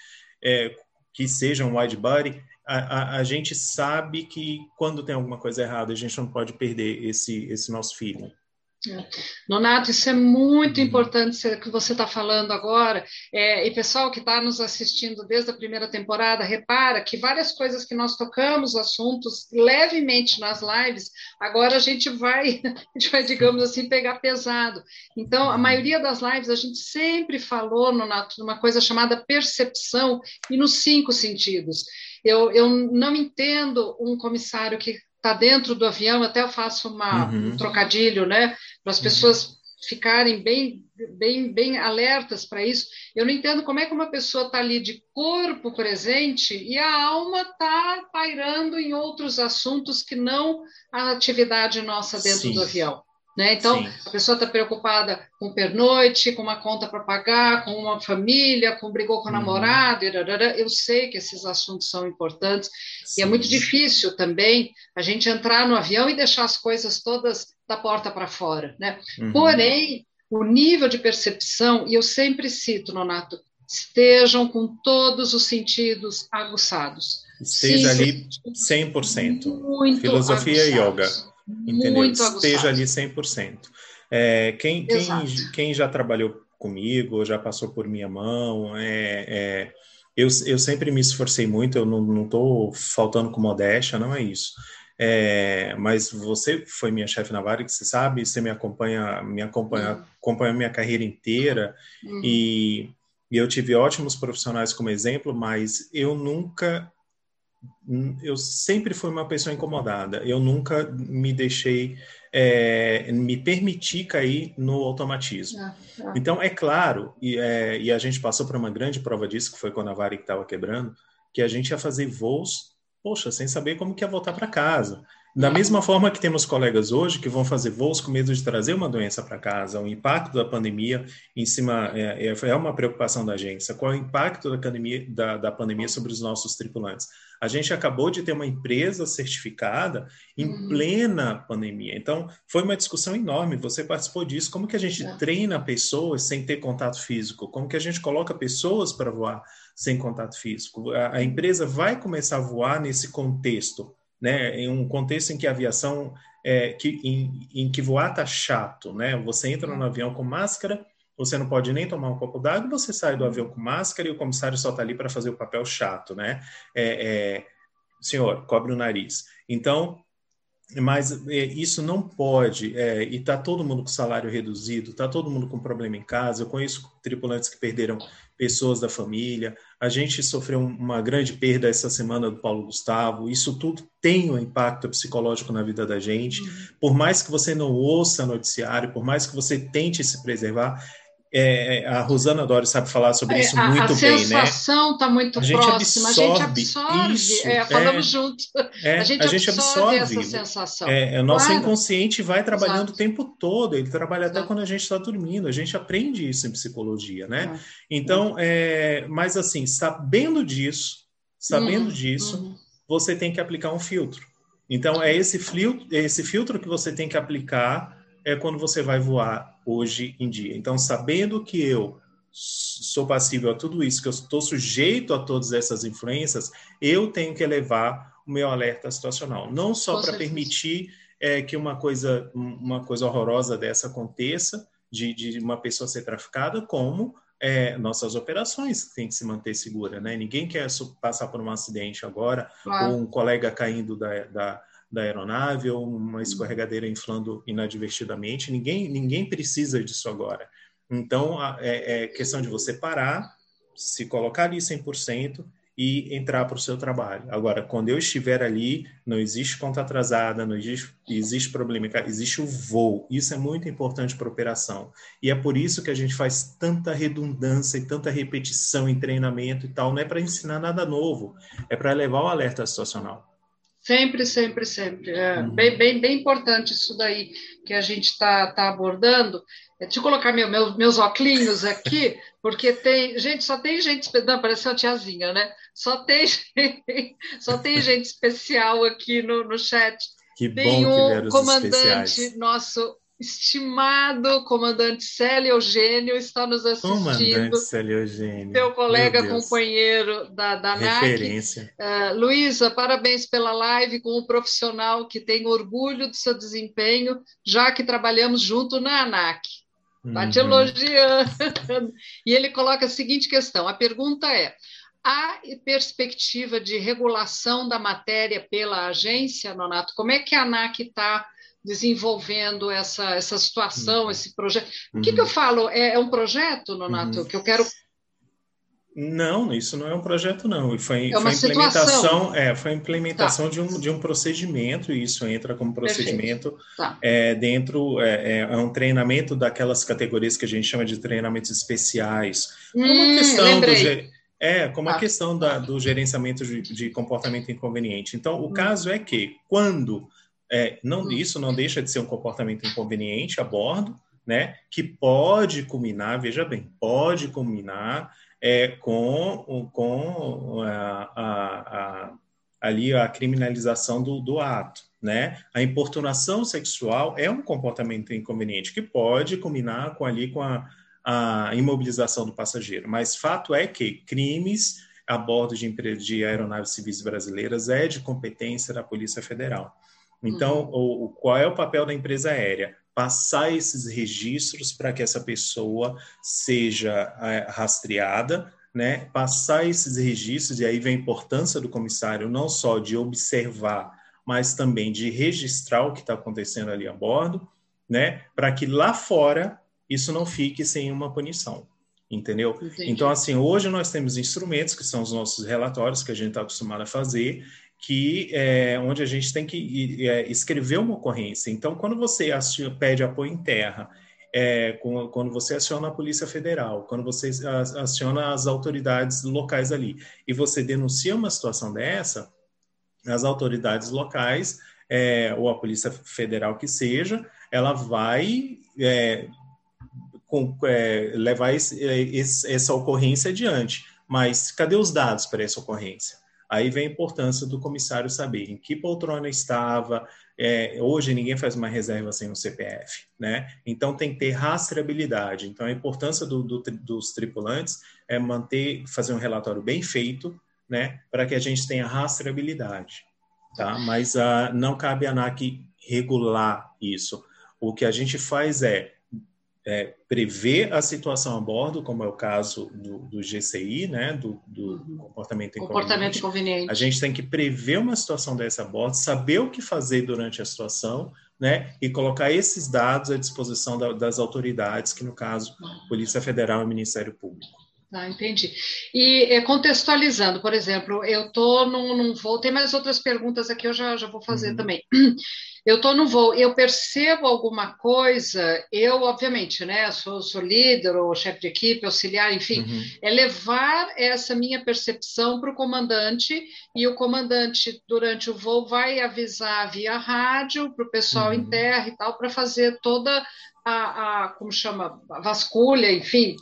é, que sejam wide body, a, a, a, gente sabe que quando tem alguma coisa errada, a gente não pode perder esse, esse nosso feeling. Nonato, isso é muito uhum. importante que você está falando agora. É, e pessoal que está nos assistindo desde a primeira temporada, repara que várias coisas que nós tocamos, assuntos levemente nas lives, agora a gente vai, a gente vai, digamos assim, pegar pesado. Então, a uhum. maioria das lives a gente sempre falou, Nonato, numa coisa chamada percepção e nos cinco sentidos. Eu, eu não entendo um comissário que está dentro do avião, até eu faço uma, uhum. um trocadilho, né, para as uhum. pessoas uhum. ficarem bem, bem, bem alertas para isso. Eu não entendo como é que uma pessoa está ali de corpo presente e a alma está pairando em outros assuntos que não a atividade nossa dentro Sim. do avião. Né? Então, Sim. a pessoa está preocupada com pernoite, com uma conta para pagar, com uma família, com brigou com o uhum. namorado, eu sei que esses assuntos são importantes, Sim. e é muito difícil também a gente entrar no avião e deixar as coisas todas da porta para fora. Né? Uhum. Porém, o nível de percepção, e eu sempre cito, Nonato, estejam com todos os sentidos aguçados. Esteja Sim, ali 100%. Muito Filosofia aguçados. e yoga entendeu? Muito Esteja ali 100%. É, quem, quem, quem já trabalhou comigo, já passou por minha mão, é, é, eu, eu sempre me esforcei muito, eu não estou faltando com modéstia, não é isso. É, mas você foi minha chefe na Varig, você sabe, você me acompanha, me acompanha, uhum. acompanha minha carreira inteira uhum. e, e eu tive ótimos profissionais como exemplo, mas eu nunca eu sempre fui uma pessoa incomodada. Eu nunca me deixei, é, me permitir cair no automatismo. Ah, ah. Então, é claro, e, é, e, a gente passou por uma grande prova disso, que foi quando a Varig estava quebrando, que a gente ia fazer voos, poxa, sem saber como que ia voltar para casa. Da mesma forma que temos colegas hoje que vão fazer voos com medo de trazer uma doença para casa, o impacto da pandemia em cima é, é, é uma preocupação da agência. Qual é o impacto da pandemia, da, da pandemia sobre os nossos tripulantes? A gente acabou de ter uma empresa certificada em uhum. plena pandemia. Então, foi uma discussão enorme. Você participou disso. Como que a gente é. treina pessoas sem ter contato físico? Como que a gente coloca pessoas para voar sem contato físico? A, a empresa vai começar a voar nesse contexto né, em um contexto em que a aviação, é, que, em, em que voar tá chato, né? Você entra no avião com máscara, você não pode nem tomar um copo d'água, você sai do avião com máscara e o comissário só está ali para fazer o papel chato, né? É, é, senhor, cobre o nariz. Então, mas é, isso não pode, é, e está todo mundo com salário reduzido, está todo mundo com problema em casa. Eu conheço tripulantes que perderam pessoas da família. A gente sofreu uma grande perda essa semana do Paulo Gustavo. Isso tudo tem um impacto psicológico na vida da gente. Uhum. Por mais que você não ouça noticiário, por mais que você tente se preservar, é, é, a Rosana Dori sabe falar sobre é, isso a, muito a bem, né? A sensação está muito a próxima, absorve a gente absorve, isso, é, falamos junto, a gente, a gente absorve, absorve, essa sensação. É, o nosso claro. inconsciente vai trabalhando Exato. o tempo todo, ele trabalha Exato. até quando a gente está dormindo, a gente aprende isso em psicologia, né? Então, mas assim, sabendo disso, sabendo uhum. disso, uhum. você tem que aplicar um filtro. Então, é esse filtro, esse filtro que você tem que aplicar é quando você vai voar hoje em dia. Então, sabendo que eu sou passível a tudo isso, que eu estou sujeito a todas essas influências, eu tenho que elevar o meu alerta situacional, não só para permitir é, que uma coisa, uma coisa horrorosa dessa aconteça, de, de uma pessoa ser traficada, como é, nossas operações têm que se manter segura, né? Ninguém quer passar por um acidente agora, claro. ou um colega caindo da, da da aeronave ou uma escorregadeira inflando inadvertidamente. Ninguém, ninguém precisa disso agora. Então, é, é questão de você parar, se colocar ali 100% e entrar para o seu trabalho. Agora, quando eu estiver ali, não existe conta atrasada, não existe, existe problema, existe o voo. Isso é muito importante para a operação. E é por isso que a gente faz tanta redundância e tanta repetição em treinamento e tal. Não é para ensinar nada novo, é para levar o alerta situacional. Sempre, sempre, sempre. É uhum. bem, bem, bem importante isso daí que a gente está tá abordando. É, deixa eu colocar meu, meu, meus óculos aqui, porque tem. Gente, só tem gente. Não, parece uma tiazinha, né? Só tem, só tem gente especial aqui no, no chat. Que tem bom um comandante especiais. nosso estimado comandante Célio Eugênio está nos assistindo. Comandante Célio Eugênio. Seu colega companheiro da, da Referência. NAC. Uh, Luísa, parabéns pela live com um profissional que tem orgulho do seu desempenho, já que trabalhamos junto na ANAC. Está te uhum. elogiando. E ele coloca a seguinte questão: a pergunta é: há perspectiva de regulação da matéria pela agência, Nonato? Como é que a ANAC está desenvolvendo essa, essa situação, uhum. esse projeto? O que, uhum. que eu falo? É, é um projeto, Nonato, uhum. que eu quero não, isso não é um projeto, não. Foi, é uma foi implementação, é, foi a implementação tá. de, um, de um procedimento, e isso entra como procedimento tá. é, dentro, é, é, é, um treinamento daquelas categorias que a gente chama de treinamentos especiais. Hum, como a questão do, é, como tá. a questão da, do gerenciamento de, de, comportamento inconveniente. Então, o hum. caso é que, quando é, não, hum. isso não deixa de ser um comportamento inconveniente a bordo, né, que pode culminar, veja bem, pode culminar é, com, com a, a, a, ali a criminalização do, do ato. Né? A importunação sexual é um comportamento inconveniente que pode combinar com ali com a, a imobilização do passageiro, mas fato é que crimes a bordo de, de aeronaves civis brasileiras é de competência da Polícia Federal. Então, uhum. o, qual é o papel da empresa aérea? passar esses registros para que essa pessoa seja é, rastreada, né? Passar esses registros, e aí vem a importância do comissário não só de observar, mas também de registrar o que está acontecendo ali a bordo, né? Para que lá fora isso não fique sem uma punição. Entendeu? Entendi. Então, assim, hoje nós temos instrumentos que são os nossos relatórios que a gente está acostumado a fazer, que é onde a gente tem que é, escrever uma ocorrência. Então, quando você pede apoio em terra, é, quando você aciona a Polícia Federal, quando você aciona as autoridades locais ali, e você denuncia uma situação dessa, as autoridades locais, é, ou a Polícia Federal que seja, ela vai com, levar esse, esse, essa ocorrência adiante. Mas cadê os dados para essa ocorrência? Aí vem a importância do comissário saber em que poltrona estava. É, hoje ninguém faz uma reserva sem um CPF, né? Então tem que ter rastreabilidade. Então a importância do, do, dos tripulantes é manter, fazer um relatório bem feito, né? Para que a gente tenha rastreabilidade, tá? Mas uh, não cabe a ANAC regular isso. O que a gente faz é é, prever a situação a bordo, como é o caso do, do GCI, né, do, do uhum. comportamento, comportamento inconveniente. A gente tem que prever uma situação dessa a bordo, saber o que fazer durante a situação, né, e colocar esses dados à disposição da, das autoridades, que no caso. Polícia Federal e Ministério Público. Ah, entendi. E é, contextualizando, por exemplo, eu estou num, num voo, tem mais outras perguntas aqui, eu já, já vou fazer uhum. também. Eu estou no voo, eu percebo alguma coisa, eu, obviamente, né, sou, sou líder ou chefe de equipe, auxiliar, enfim, uhum. é levar essa minha percepção para o comandante e o comandante, durante o voo, vai avisar via rádio para o pessoal uhum. em terra e tal, para fazer toda a, a, como chama, a vasculha, enfim,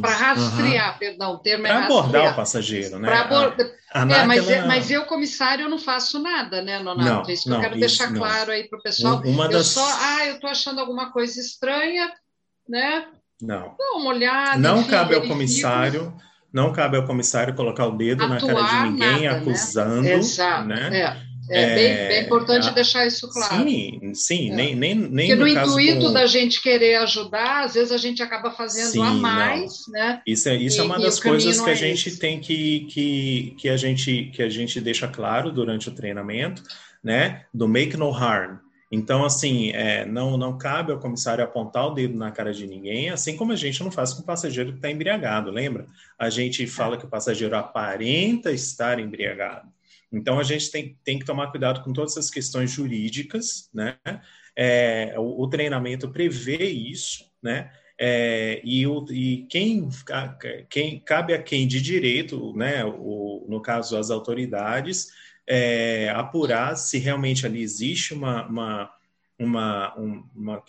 para rastrear, uhum. perdão, o termo pra é abordar o passageiro, né? Abordar, a, a é, mas, ela... mas eu, comissário, eu não faço nada, né, Nonato? Não, é isso que não, eu quero deixar não. claro aí para o pessoal. Uma eu das... só, ah, eu estou achando alguma coisa estranha, né? Não. Dá uma olhada. Não enfim, cabe ao comissário, não cabe ao comissário colocar o dedo na cara de ninguém, nada, né? acusando, né? Exato, né? É. É, bem, bem, importante a, deixar isso claro. Sim, sim, é. nem, nem, nem Porque no, no intuito com... da gente querer ajudar, às vezes a gente acaba fazendo sim, a mais, não. né? Isso é, isso é e, é uma das coisas que a é gente esse. tem que, que, que, a gente, que a gente deixa claro durante o treinamento, né? Do make no harm. Então, assim, é, não, não cabe ao comissário apontar o dedo na cara de ninguém, assim como a gente não faz com o passageiro que está embriagado, lembra? A gente fala que o passageiro aparenta estar embriagado. Então, a gente tem, tem que tomar cuidado com todas as questões jurídicas, né? É, o, o, treinamento prevê isso, né? É, e, o, e quem, quem cabe a quem de direito, né? O, no caso, as autoridades, é, apurar se realmente ali existe uma, uma, uma, uma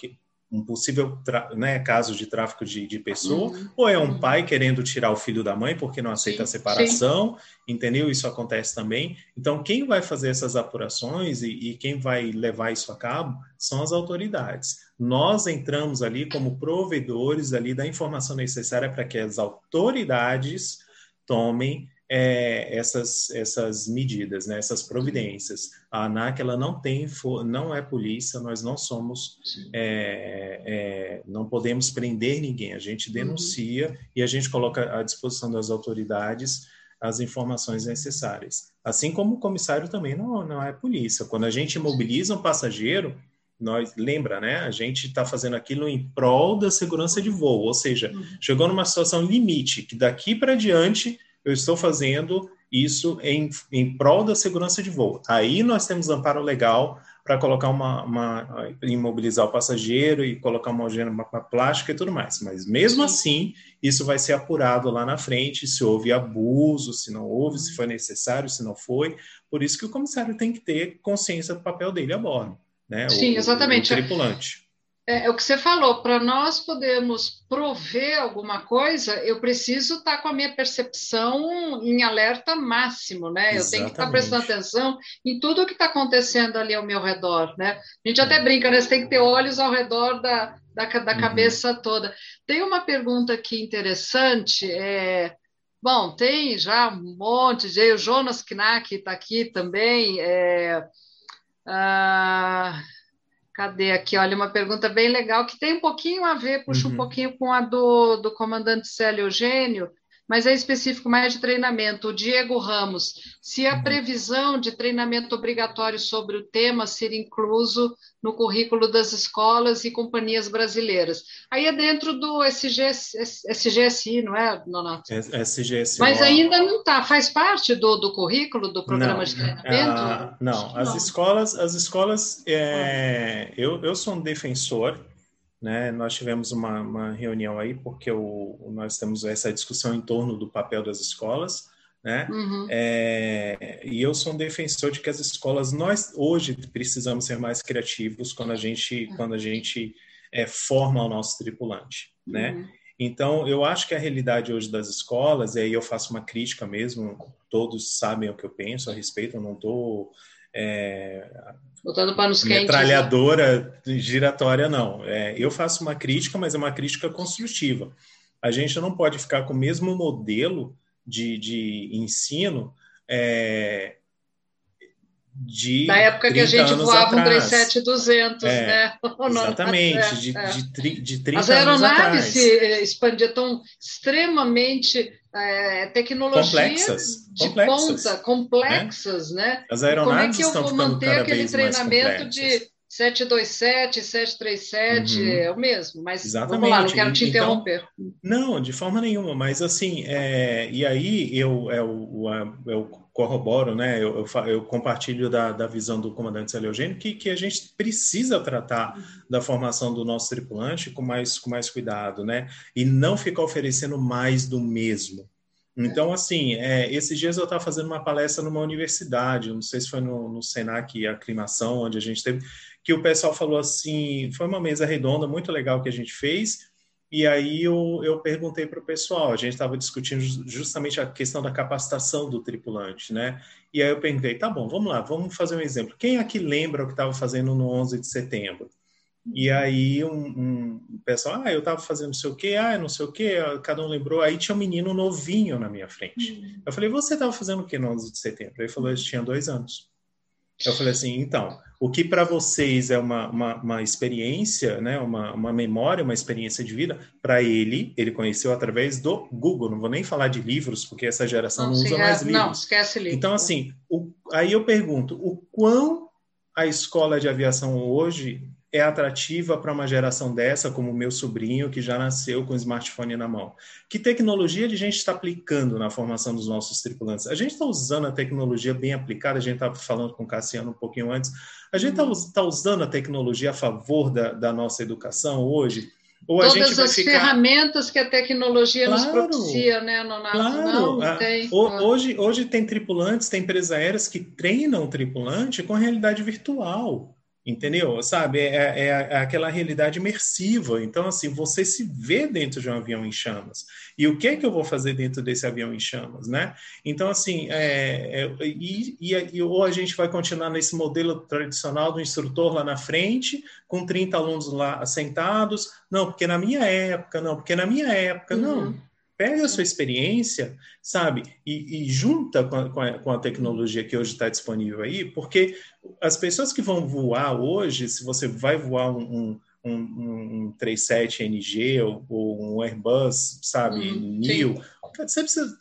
um possível né, caso de tráfico de, de pessoa, uhum. ou é um uhum. pai querendo tirar o filho da mãe porque não aceita sim, a separação, sim. entendeu? Isso acontece também. Então, quem vai fazer essas apurações e, e, quem vai levar isso a cabo são as autoridades. Nós entramos ali como provedores ali da informação necessária para que as autoridades tomem é, essas, essas medidas, né, essas providências. A ANAC ela não tem, não é polícia, nós não somos, é, é, não podemos prender ninguém. A gente uhum. denuncia uhum. e a gente coloca à disposição das autoridades as informações necessárias. Assim como o comissário também não, não é polícia. Quando a gente mobiliza um passageiro, nós lembra, né? A gente está fazendo aquilo em prol da segurança de voo, ou seja, uhum. chegou numa situação limite que daqui para diante eu estou fazendo isso em, em prol da segurança de voo. Aí nós temos amparo legal para colocar uma, uma, imobilizar o passageiro e colocar uma algema plástica e tudo mais. Mas mesmo assim, isso vai ser apurado lá na frente, se houve abuso, se não houve, se foi necessário, se não foi. Por isso que o comissário tem que ter consciência do papel dele a bordo. Né? Sim, o, exatamente. O tripulante. É, é, o que você falou, para nós podermos prover alguma coisa, eu preciso estar tá com a minha percepção em alerta máximo, né? Eu tenho que estar tá prestando atenção em tudo o que está acontecendo ali ao meu redor, né? A gente é. até brinca, né? Você tem que ter olhos ao redor da, da, da uhum. cabeça toda. Tem uma pergunta aqui interessante, é, Bom, tem já um monte de. O Jonas Knack está aqui também. É, ah, Cadê aqui? Olha, uma pergunta bem legal que tem um pouquinho a ver, puxa uhum. um pouquinho com a do, do comandante Célio Eugênio, mas é específico mais de treinamento. O Diego Ramos, se a uhum. previsão de treinamento obrigatório sobre o tema ser incluso no currículo das escolas e companhias brasileiras. Aí é dentro do SGS, SGSI, não é, Nonato? SGSI. Mas ainda não está, faz parte do, do currículo do programa não, de treinamento? Ah, não, as não. escolas, as escolas, é, eu, eu sou um defensor né? Nós tivemos uma, uma reunião aí porque o, nós temos essa discussão em torno do papel das escolas, né? Uhum. É, e eu sou um defensor de que as escolas nós hoje precisamos ser mais criativos quando a gente uhum. quando a gente é, forma o nosso tripulante, né? Uhum. Então eu acho que a realidade hoje das escolas e aí eu faço uma crítica mesmo, todos sabem o que eu penso a respeito, eu não estou é, Botando panos quentes. Né? Metralhadora né? giratória, não. É, eu faço uma crítica, mas é uma crítica construtiva. A gente não pode ficar com o mesmo modelo de, de ensino é, de Na época que a gente voava um 37200, é, né? Exatamente, é, de, é. de, de 30 As aeronaves se expandiam tão extremamente é, tecnologias complexas, de complexas, ponta, complexas, né? né? As aeronaves Como é que eu vou manter aquele treinamento de 727, 737, uhum. é o mesmo, mas Exatamente. vamos lá, não quero te então, interromper. Não, de forma nenhuma, mas assim, é, e aí eu, eu, eu corroboro, né, eu, eu, eu compartilho da, da, visão do comandante Célio Eugênio que, que a gente precisa tratar da formação do nosso tripulante com mais, com mais cuidado, né, e não ficar oferecendo mais do mesmo. Então, assim, é, esses dias eu estava fazendo uma palestra numa universidade, não sei se foi no, no Senac Aclimação, onde a gente teve, que o pessoal falou assim, foi uma mesa redonda muito legal que a gente fez, e aí eu, eu perguntei para o pessoal, a gente estava discutindo justamente a questão da capacitação do tripulante, né? E aí eu perguntei, tá bom, vamos lá, vamos fazer um exemplo. Quem aqui lembra o que estava fazendo no 11 de setembro? E aí um, um pessoal, ah, eu estava fazendo não sei o quê, ah, não sei o quê, cada um lembrou. Aí tinha um menino novinho na minha frente. Uhum. Eu falei, você estava fazendo o quê no 11 de setembro? Ele falou, eu tinha dois anos. Eu falei assim, então, o que para vocês é uma, uma, uma, experiência, né, uma, uma memória, uma experiência de vida, para ele, ele conheceu através do Google. Não vou nem falar de livros, porque essa geração não, não usa mais livros. Não, esquece livro. Então, assim, o, aí eu pergunto, o quão a escola de aviação hoje é atrativa para uma geração dessa, como o meu sobrinho, que já nasceu com o smartphone na mão? Que tecnologia a gente está aplicando na formação dos nossos tripulantes? A gente está usando a tecnologia bem aplicada, a gente estava falando com o Cassiano um pouquinho antes, a gente está uhum. tá usando a tecnologia a favor da, da nossa educação hoje? Ou Todas as ficar... ferramentas que a tecnologia claro, nos propicia, né, Nonato? Claro. Não, ah, tem. Hoje, hoje tem tripulantes, tem empresas aéreas que treinam o tripulante com realidade virtual. Entendeu? Sabe? É, é, é, aquela realidade imersiva. Então, assim, você se vê dentro de um avião em chamas. E o que é que eu vou fazer dentro desse avião em chamas, né? Então, assim, é, é, e, e, ou a gente vai continuar nesse modelo tradicional do instrutor lá na frente, com 30 alunos lá sentados. Não, porque na minha época, não, porque na minha época, uhum. não pega a sua experiência, sabe, e, e junta com a, com a, tecnologia que hoje está disponível aí, porque as pessoas que vão voar hoje, se você vai voar um, um, um, um 37NG ou, ou, um Airbus, sabe, hum, você precisa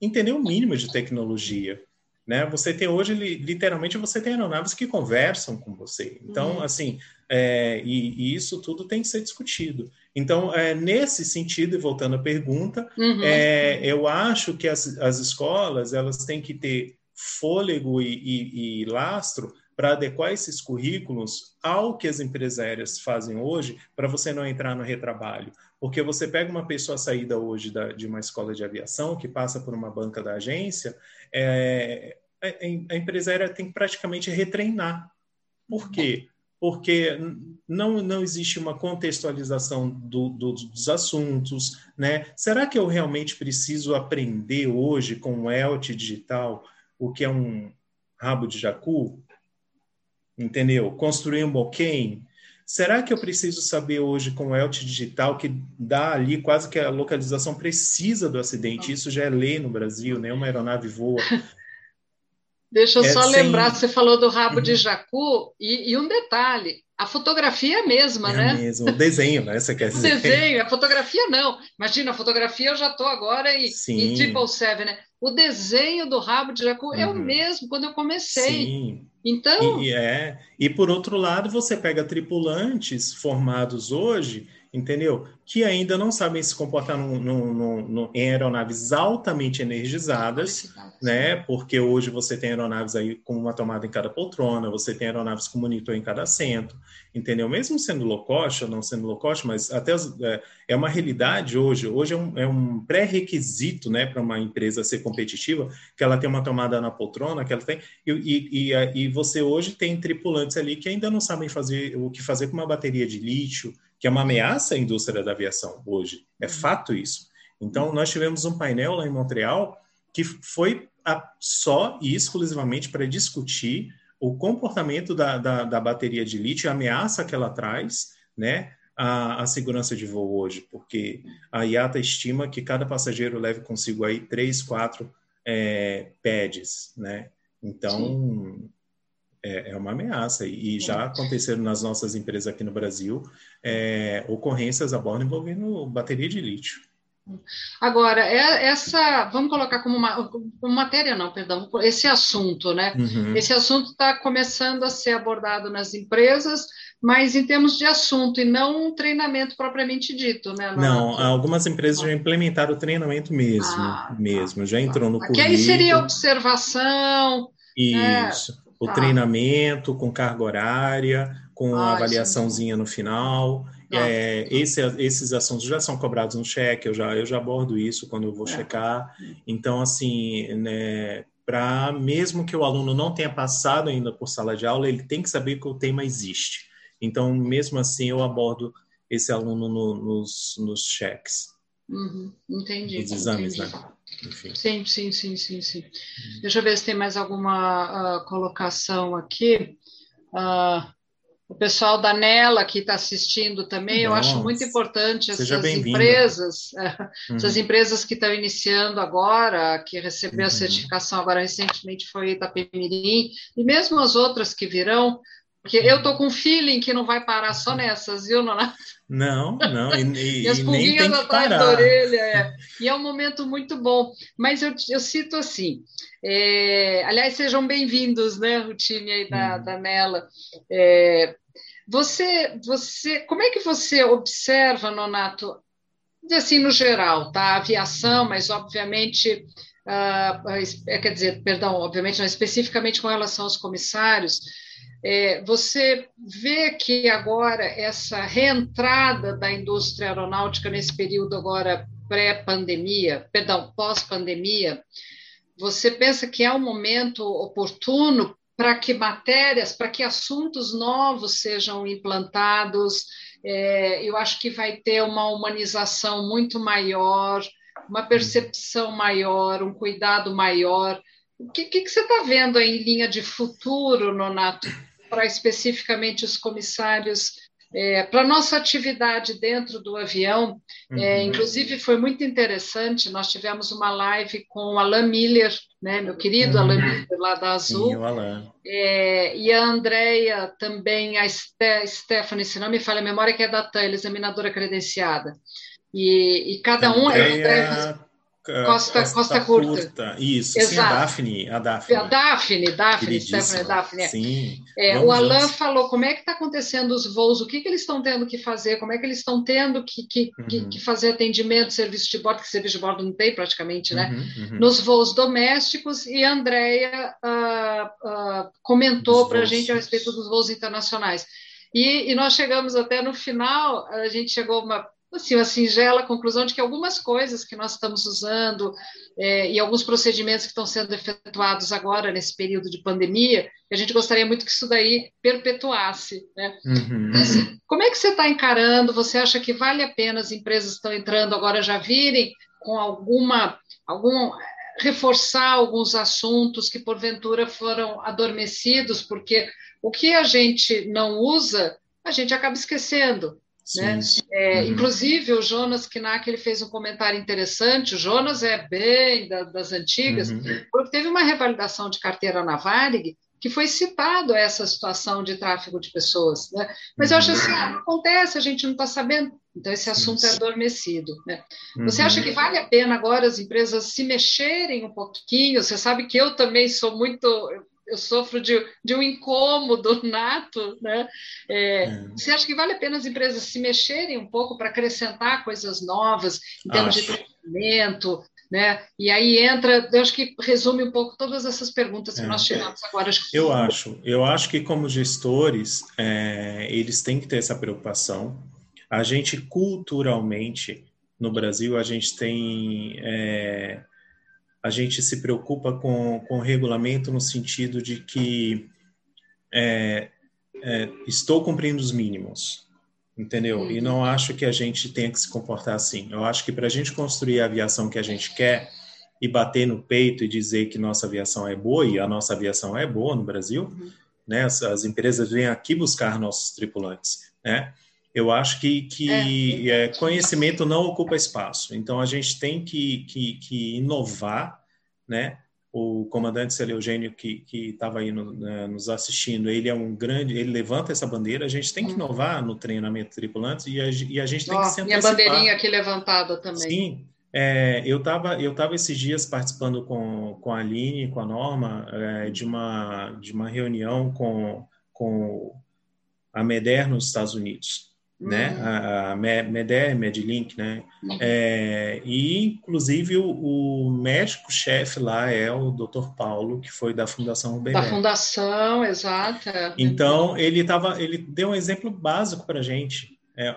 entender o mínimo de tecnologia. Né? Você tem hoje, literalmente, você tem aeronaves que conversam com você. Então, uhum. assim, é, e, e, isso tudo tem que ser discutido. Então, é, nesse sentido, e voltando à pergunta, uhum. é, eu acho que as, as escolas elas têm que ter fôlego e, e, e lastro para adequar esses currículos ao que as empresas aéreas fazem hoje, para você não entrar no retrabalho. Porque você pega uma pessoa saída hoje da, de uma escola de aviação, que passa por uma banca da agência, é, a empresa aérea tem que praticamente retreinar. Por quê? Porque não, não existe uma contextualização do, do, dos assuntos, né? Será que eu realmente preciso aprender hoje com o ELT digital o que é um rabo de jacu? Entendeu? Construir um boquém? Será que eu preciso saber hoje com o ELT digital que dá ali quase que a localização precisa do acidente? Isso já é lei no Brasil, nenhuma aeronave voa. Deixa eu é, só lembrar, você falou do rabo uhum. de jacu, e, e, um detalhe, a fotografia é a mesma, é né? Mesmo, o desenho, né? Você quer dizer? O desenho, a fotografia não. Imagina, a fotografia eu já estou agora em, em Triple Seven, né? O desenho do rabo de jacu uhum. é o uhum. mesmo quando eu comecei. Sim. Então. E, é. e por outro lado, você pega tripulantes formados hoje entendeu? Que ainda não sabem se comportar em aeronaves altamente energizadas, né? Porque hoje você tem aeronaves aí com uma tomada em cada poltrona, você tem aeronaves com monitor em cada assento, entendeu? Mesmo sendo low cost ou não sendo low cost, mas até é, é uma realidade hoje. Hoje é um, é um pré-requisito, né, para uma empresa ser competitiva, que ela tem uma tomada na poltrona, que ela tem e, e, e, e você hoje tem tripulantes ali que ainda não sabem fazer o que fazer com uma bateria de lítio que é uma ameaça à indústria da aviação hoje. É uhum. fato isso. Então, nós tivemos um painel lá em Montreal que foi a, só e exclusivamente para discutir o comportamento da, da, da, bateria de lítio, a ameaça que ela traz, né, a, a, segurança de voo hoje, porque a IATA estima que cada passageiro leve consigo aí três, quatro é, pads, né? Então, Sim é, é uma ameaça. E já aconteceram nas nossas empresas aqui no Brasil é, ocorrências a bordo envolvendo bateria de lítio. Agora, é, essa, vamos colocar como uma, uma matéria, não, perdão, esse assunto, né? Uhum. Esse assunto está começando a ser abordado nas empresas, mas em termos de assunto e não um treinamento propriamente dito, né? Não, algumas empresas já implementaram o treinamento mesmo, ah, tá. mesmo, já entrou no currículo. Que aí seria observação. Né? Isso. Né? o tá. treinamento com carga horária, com ah, avaliaçãozinha no final. É, esse, esses assuntos já são cobrados no cheque, eu já, eu já abordo isso quando eu vou é. checar. Então, assim, né, para mesmo que o aluno não tenha passado ainda por sala de aula, ele tem que saber que o tema existe. Então, mesmo assim, eu abordo esse aluno no, nos, nos cheques. Uhum, entendi. Os exames, entendi. né? Enfim. Sim, sim, sim, sim, sim. Hum. Deixa eu ver se tem mais alguma uh, colocação aqui. Uh, o pessoal da Nela que está assistindo também, Nossa. eu acho muito importante essas empresas, uhum. essas empresas que estão iniciando agora, que recebeu uhum. a certificação agora recentemente foi Itapemirim, e mesmo as outras que virão, porque eu estou com um feeling que não vai parar só nessas, viu, Nonato? Não, não, e, e, as pulguinhas atrás da orelha. É. E é um momento muito bom. Mas eu, eu cito assim, é, aliás, sejam bem-vindos, né, o time aí da, hum. da Nela. É, você, você, como é que você observa, Nonato, assim, no geral, tá? A aviação, mas obviamente... Uh, quer dizer, perdão, obviamente não especificamente com relação aos comissários, é, você vê que agora essa reentrada da indústria aeronáutica nesse período agora pré-pandemia, perdão, pós-pandemia, você pensa que é um momento oportuno para que matérias, para que assuntos novos sejam implantados. É, eu acho que vai ter uma humanização muito maior, uma percepção maior, um cuidado maior. O que, que, que você está vendo aí em linha de futuro, Nonato, para especificamente os comissários é, para nossa atividade dentro do avião, é, uhum. é, inclusive foi muito interessante. Nós tivemos uma live com o Alan Miller, né, meu querido uhum. Alan Miller lá da Azul, Sim, é, e a Andrea também, a Ste Stephanie, se não me falha a memória, que é da TAN, examinadora credenciada. E, e cada um. Andrea... Costa, Costa, Costa curta. curta. Isso, Exato. sim, a Daphne. A Daphne, a Daphne, Daphne Stephanie, Daphne. Sim. É, o Alan falou como é que está acontecendo os voos, o que, que eles estão tendo que fazer, como é que eles estão tendo que, que, uhum. que, fazer atendimento, serviço de bordo, que serviço de bordo não tem praticamente, né? Uhum, uhum. Nos voos domésticos, e a Andrea uh, uh, comentou para a gente a respeito dos voos internacionais. E, e, nós chegamos até no final, a gente chegou a uma assim, uma singela conclusão de que algumas coisas que nós estamos usando é, e alguns procedimentos que estão sendo efetuados agora nesse período de pandemia, a gente gostaria muito que isso daí perpetuasse. Né? Uhum. Como é que você está encarando? Você acha que vale a pena as empresas que estão entrando agora já virem com alguma algum reforçar alguns assuntos que porventura foram adormecidos, porque o que a gente não usa, a gente acaba esquecendo. Né? É, uhum. Inclusive, o Jonas Knack ele fez um comentário interessante. O Jonas é bem da, das antigas, uhum. porque teve uma revalidação de carteira na Varig que foi citado essa situação de tráfego de pessoas. Né? Mas eu acho assim, ah, acontece, a gente não está sabendo. Então, esse assunto é adormecido. Né? Você acha uhum. que vale a pena agora as empresas se mexerem um pouquinho? Você sabe que eu também sou muito eu sofro de, de um incômodo nato, né? É, é. Você acha que vale a pena as empresas se mexerem um pouco para acrescentar coisas novas em termos acho. de treinamento, né? E aí entra, eu acho que resume um pouco todas essas perguntas que é. nós tivemos agora. Acho eu acho, eu acho que como gestores, é, eles têm que ter essa preocupação. A gente culturalmente no Brasil a gente tem é, a gente se preocupa com, com o regulamento no sentido de que é, é, estou cumprindo os mínimos, entendeu? E não acho que a gente tenha que se comportar assim. Eu acho que para a gente construir a aviação que a gente quer e bater no peito e dizer que nossa aviação é boa, e a nossa aviação é boa no Brasil, uhum. né? As, as, empresas vêm aqui buscar nossos tripulantes, né? Eu acho que, que é. É, conhecimento não ocupa espaço. Então, a gente tem que, que, que inovar, né? O comandante Celio Eugênio, que estava aí no, né, nos assistindo, ele é um grande, ele levanta essa bandeira. A gente tem que uhum. inovar no treinamento de tripulantes e a, e a gente tem oh, que se antecipar. Minha bandeirinha aqui levantada também. Sim, é, eu estava eu tava esses dias participando com, com a Aline, com a Norma, é, de, uma, de uma reunião com, com a MEDER nos Estados Unidos né? Uhum. A, a MEDER, MedLink, né? Uhum. É, e, inclusive, o, o médico-chefe lá é o Dr. Paulo, que foi da Fundação Uber. Da Fundação, exato. Então, ele, tava, ele deu um exemplo básico para a gente. É,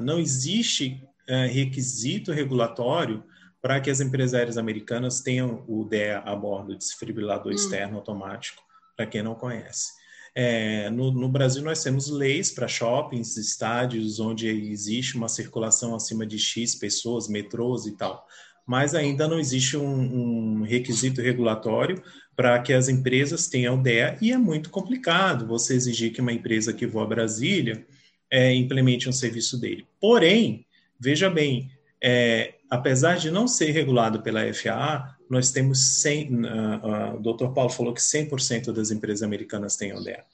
não existe uh, requisito regulatório para que as empresas aéreas americanas tenham o DEA a bordo, desfibrilador uhum. externo automático, para quem não conhece. É, no, no, Brasil, nós temos leis para shoppings, estádios, onde existe uma circulação acima de X pessoas, metrôs e tal, mas ainda não existe um, um requisito regulatório para que as empresas tenham DEA, e é muito complicado você exigir que uma empresa que voa a Brasília é, implemente um serviço dele. Porém, veja bem, é, apesar de não ser regulado pela FAA, nós temos 100, uh, uh, o Dr. Paulo falou que 100% das empresas americanas têm ODEA,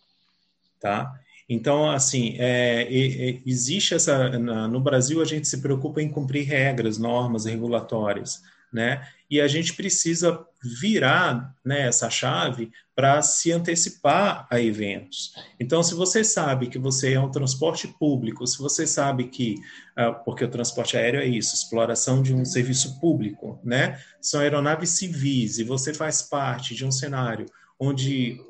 tá? Então, assim, é, é, existe essa, no Brasil a gente se preocupa em cumprir regras, normas regulatórias, né? E a gente precisa virar né, essa chave para se antecipar a eventos. Então, se você sabe que você é um transporte público, se você sabe que, ah, porque o transporte aéreo é isso, exploração de um serviço público, né? São aeronaves civis e você faz parte de um cenário onde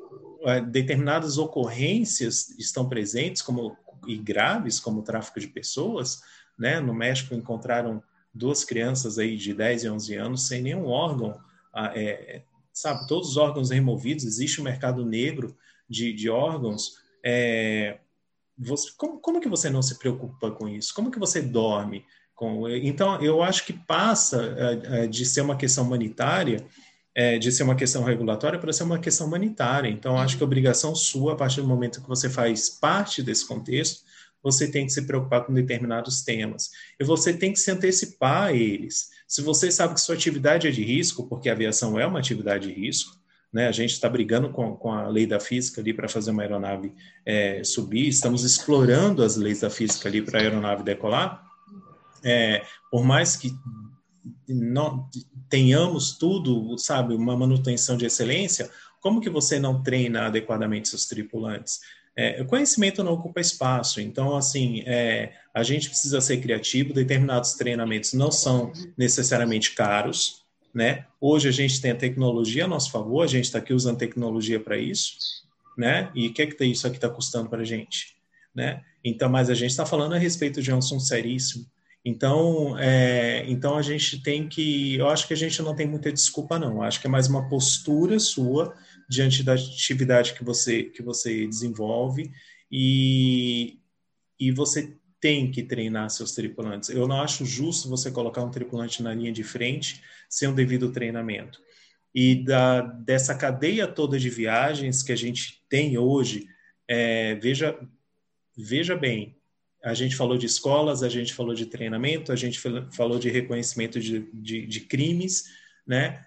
ah, determinadas ocorrências estão presentes, como e graves, como o tráfico de pessoas, né? No México encontraram duas crianças aí de 10 e 11 anos sem nenhum órgão ah, é, sabe? Todos os órgãos removidos, existe um mercado negro de, de órgãos. É, você, como, como que você não se preocupa com isso? Como que você dorme? Com, então, eu acho que passa é, é, de ser uma questão humanitária, é, de ser uma questão regulatória, para ser uma questão humanitária. Então, acho que a obrigação sua, a partir do momento que você faz parte desse contexto, você tem que se preocupar com determinados temas. E você tem que se antecipar a eles. Se você sabe que sua atividade é de risco, porque a aviação é uma atividade de risco, né? A gente está brigando com, com, a lei da física ali para fazer uma aeronave é, subir, estamos explorando as leis da física ali para a aeronave decolar. É, por mais que não tenhamos tudo, sabe, uma manutenção de excelência, como que você não treina adequadamente seus tripulantes? É, conhecimento não ocupa espaço, então, assim, é, a gente precisa ser criativo, determinados treinamentos não são necessariamente caros, né? Hoje a gente tem a tecnologia a nosso favor, a gente está aqui usando tecnologia para isso, né? E o que é que isso aqui está custando para a gente, né? Então, mas a gente está falando a respeito de um assunto seríssimo. Então, é, então a gente tem que, eu acho que a gente não tem muita desculpa não. Acho que é mais uma postura sua diante da atividade que você que você desenvolve e e você tem que treinar seus tripulantes. Eu não acho justo você colocar um tripulante na linha de frente sem um devido treinamento. E da, dessa cadeia toda de viagens que a gente tem hoje, é, veja, veja bem, a gente falou de escolas, a gente falou de treinamento, a gente falou de reconhecimento de, de, de crimes, né?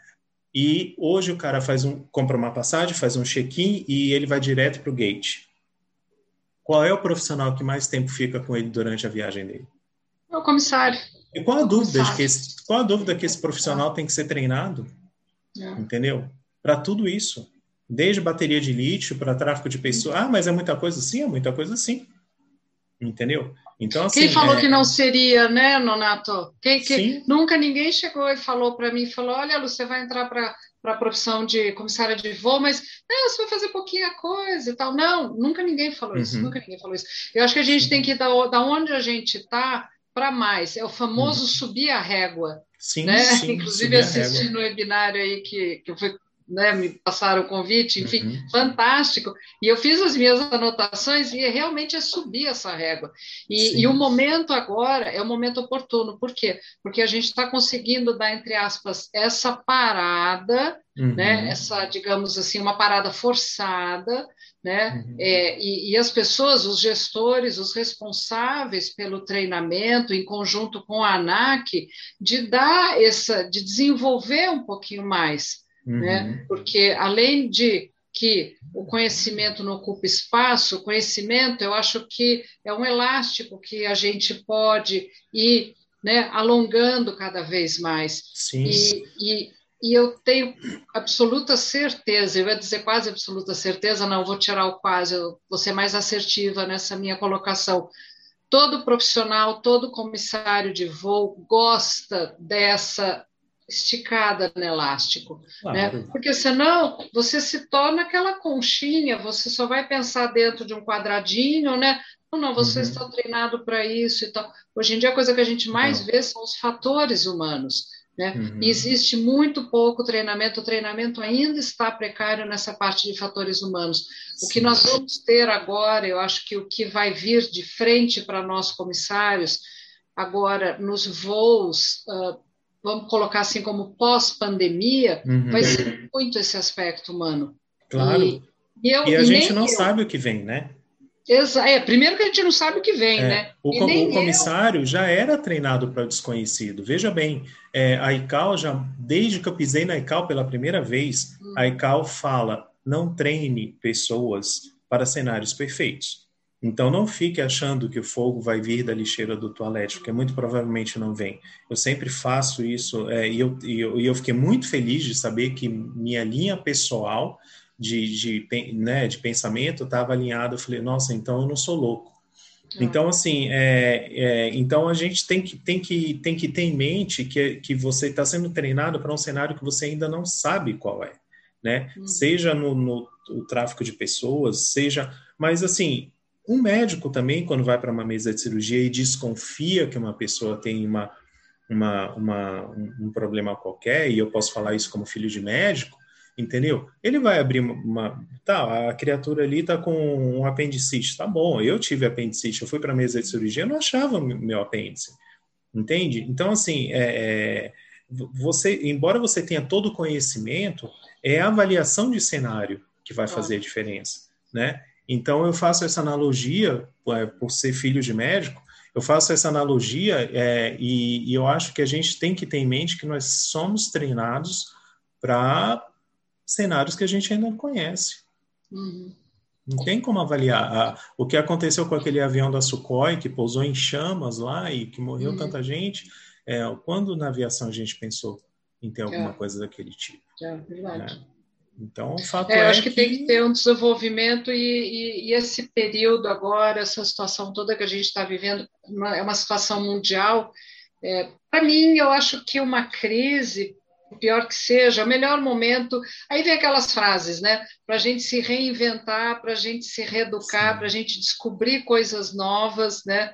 E hoje o cara faz um, compra uma passagem, faz um check-in e ele vai direto para o gate. Qual é o profissional que mais tempo fica com ele durante a viagem dele? É o comissário. E qual a dúvida que esse, qual a dúvida que esse profissional tem que ser treinado? É. Entendeu? Para tudo isso, desde bateria de lítio para tráfico de pessoas. Ah, mas é muita coisa sim, é muita coisa sim. Entendeu? Então, assim, Quem falou é... que não seria, né, Nonato? Quem, que... Nunca ninguém chegou e falou para mim, falou, olha, Lu, você vai entrar para para a profissão de comissária de voo, mas não, você vai fazer pouquinha coisa e tal. Não, nunca ninguém falou isso, uhum. nunca ninguém falou isso. Eu acho que a gente tem que ir da, da onde a gente está para mais. É o famoso uhum. subir a régua. Sim, né? sim Inclusive assisti no webinário aí que, que eu fui né, me passaram o convite, enfim, uhum. fantástico. E eu fiz as minhas anotações e realmente é subir essa régua. E, e, o momento agora é o momento oportuno. Por quê? Porque a gente está conseguindo dar, entre aspas, essa parada, uhum. né, essa, digamos assim, uma parada forçada, né? Uhum. É, e, e, as pessoas, os gestores, os responsáveis pelo treinamento, em conjunto com a ANAC, de dar essa, de desenvolver um pouquinho mais? Uhum. né? Porque além de que o conhecimento não ocupa espaço, o conhecimento, eu acho que é um elástico que a gente pode ir né, alongando cada vez mais. Sim. E, e, e eu tenho absoluta certeza, eu ia dizer quase absoluta certeza, não, vou tirar o quase, eu vou ser mais assertiva nessa minha colocação. Todo profissional, todo comissário de voo gosta dessa esticada no elástico, claro. né? Porque senão você se torna aquela conchinha, você só vai pensar dentro de um quadradinho, né? Não, não, você uhum. está treinado para isso e tal. Hoje em dia a coisa que a gente mais vê são os fatores humanos, né? Uhum. E existe muito pouco treinamento, o treinamento ainda está precário nessa parte de fatores humanos. Sim. O que nós vamos ter agora, eu acho que o que vai vir de frente para nós comissários, agora nos voos uh, vamos colocar assim como pós-pandemia, uhum. vai ser muito esse aspecto humano. Claro. E, e, eu, e a e gente não eu. sabe o que vem, né? Exa é, primeiro que a gente não sabe o que vem, é, né? O, o comissário eu... já era treinado para o desconhecido. Veja bem, é, a ICAO já, desde que eu pisei na ICAO pela primeira vez, hum. a ICAO fala: não treine pessoas para cenários perfeitos. Então não fique achando que o fogo vai vir da lixeira do toalete, porque muito provavelmente não vem. Eu sempre faço isso é, e, eu, e, eu, e eu fiquei muito feliz de saber que minha linha pessoal de, de, né, de pensamento estava alinhada. Eu falei, nossa, então eu não sou louco. É. Então, assim, é, é, então a gente tem que, tem, que, tem que ter em mente que, que você está sendo treinado para um cenário que você ainda não sabe qual é, né? Uhum. Seja no, no, no tráfico de pessoas, seja... Mas, assim, um médico também, quando vai para uma mesa de cirurgia e desconfia que uma pessoa tem uma, uma, uma, um problema qualquer, e eu posso falar isso como filho de médico, entendeu? Ele vai abrir uma, uma, tá, a criatura ali tá com um apendicite, tá bom, eu tive apendicite, eu fui para a mesa de cirurgia, eu não achava meu apêndice, entende? Então, assim, é, é, você, embora você tenha todo o conhecimento, é a avaliação de cenário que vai fazer a diferença, né? Então, eu faço essa analogia, é, por ser filho de médico, eu faço essa analogia é, e, e, eu acho que a gente tem que ter em mente que nós somos treinados para cenários que a gente ainda não conhece. Uhum. Não tem como avaliar. o que aconteceu com aquele avião da Sukhoi, que pousou em chamas lá e que morreu uhum. tanta gente, é, quando na aviação a gente pensou em ter alguma é. coisa daquele tipo? É, verdade. Né? Então, o fato é, é acho que, que, tem que ter um desenvolvimento e, e, e, esse período agora, essa situação toda que a gente está vivendo, uma, é uma situação mundial. É, Para mim, eu acho que uma crise, pior que seja, o melhor momento. Aí vem aquelas frases, né? Para a gente se reinventar, para a gente se reeducar, para a gente descobrir coisas novas, né?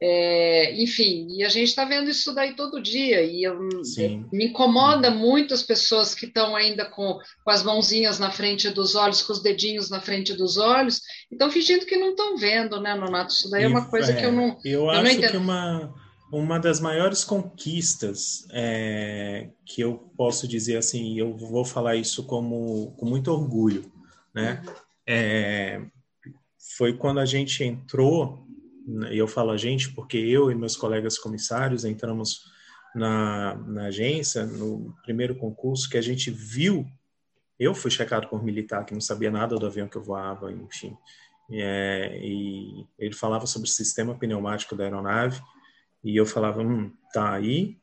É, enfim, e a gente está vendo isso daí todo dia, e eu, me incomoda muito as pessoas que estão ainda com, com as mãozinhas na frente dos olhos, com os dedinhos na frente dos olhos, e estão fingindo que não estão vendo, né, Nonato? Isso daí é uma coisa é, que eu não. Eu, eu acho não entendo. que uma, uma das maiores conquistas é, que eu posso dizer assim, eu vou falar isso como, com muito orgulho, né? Uhum. É, foi quando a gente entrou e eu falo a gente porque eu e meus colegas comissários entramos na, na agência, no primeiro concurso, que a gente viu. Eu fui checado por militar que não sabia nada do avião que eu voava, enfim. É, e ele falava sobre o sistema pneumático da aeronave, e eu falava, hum, tá aí,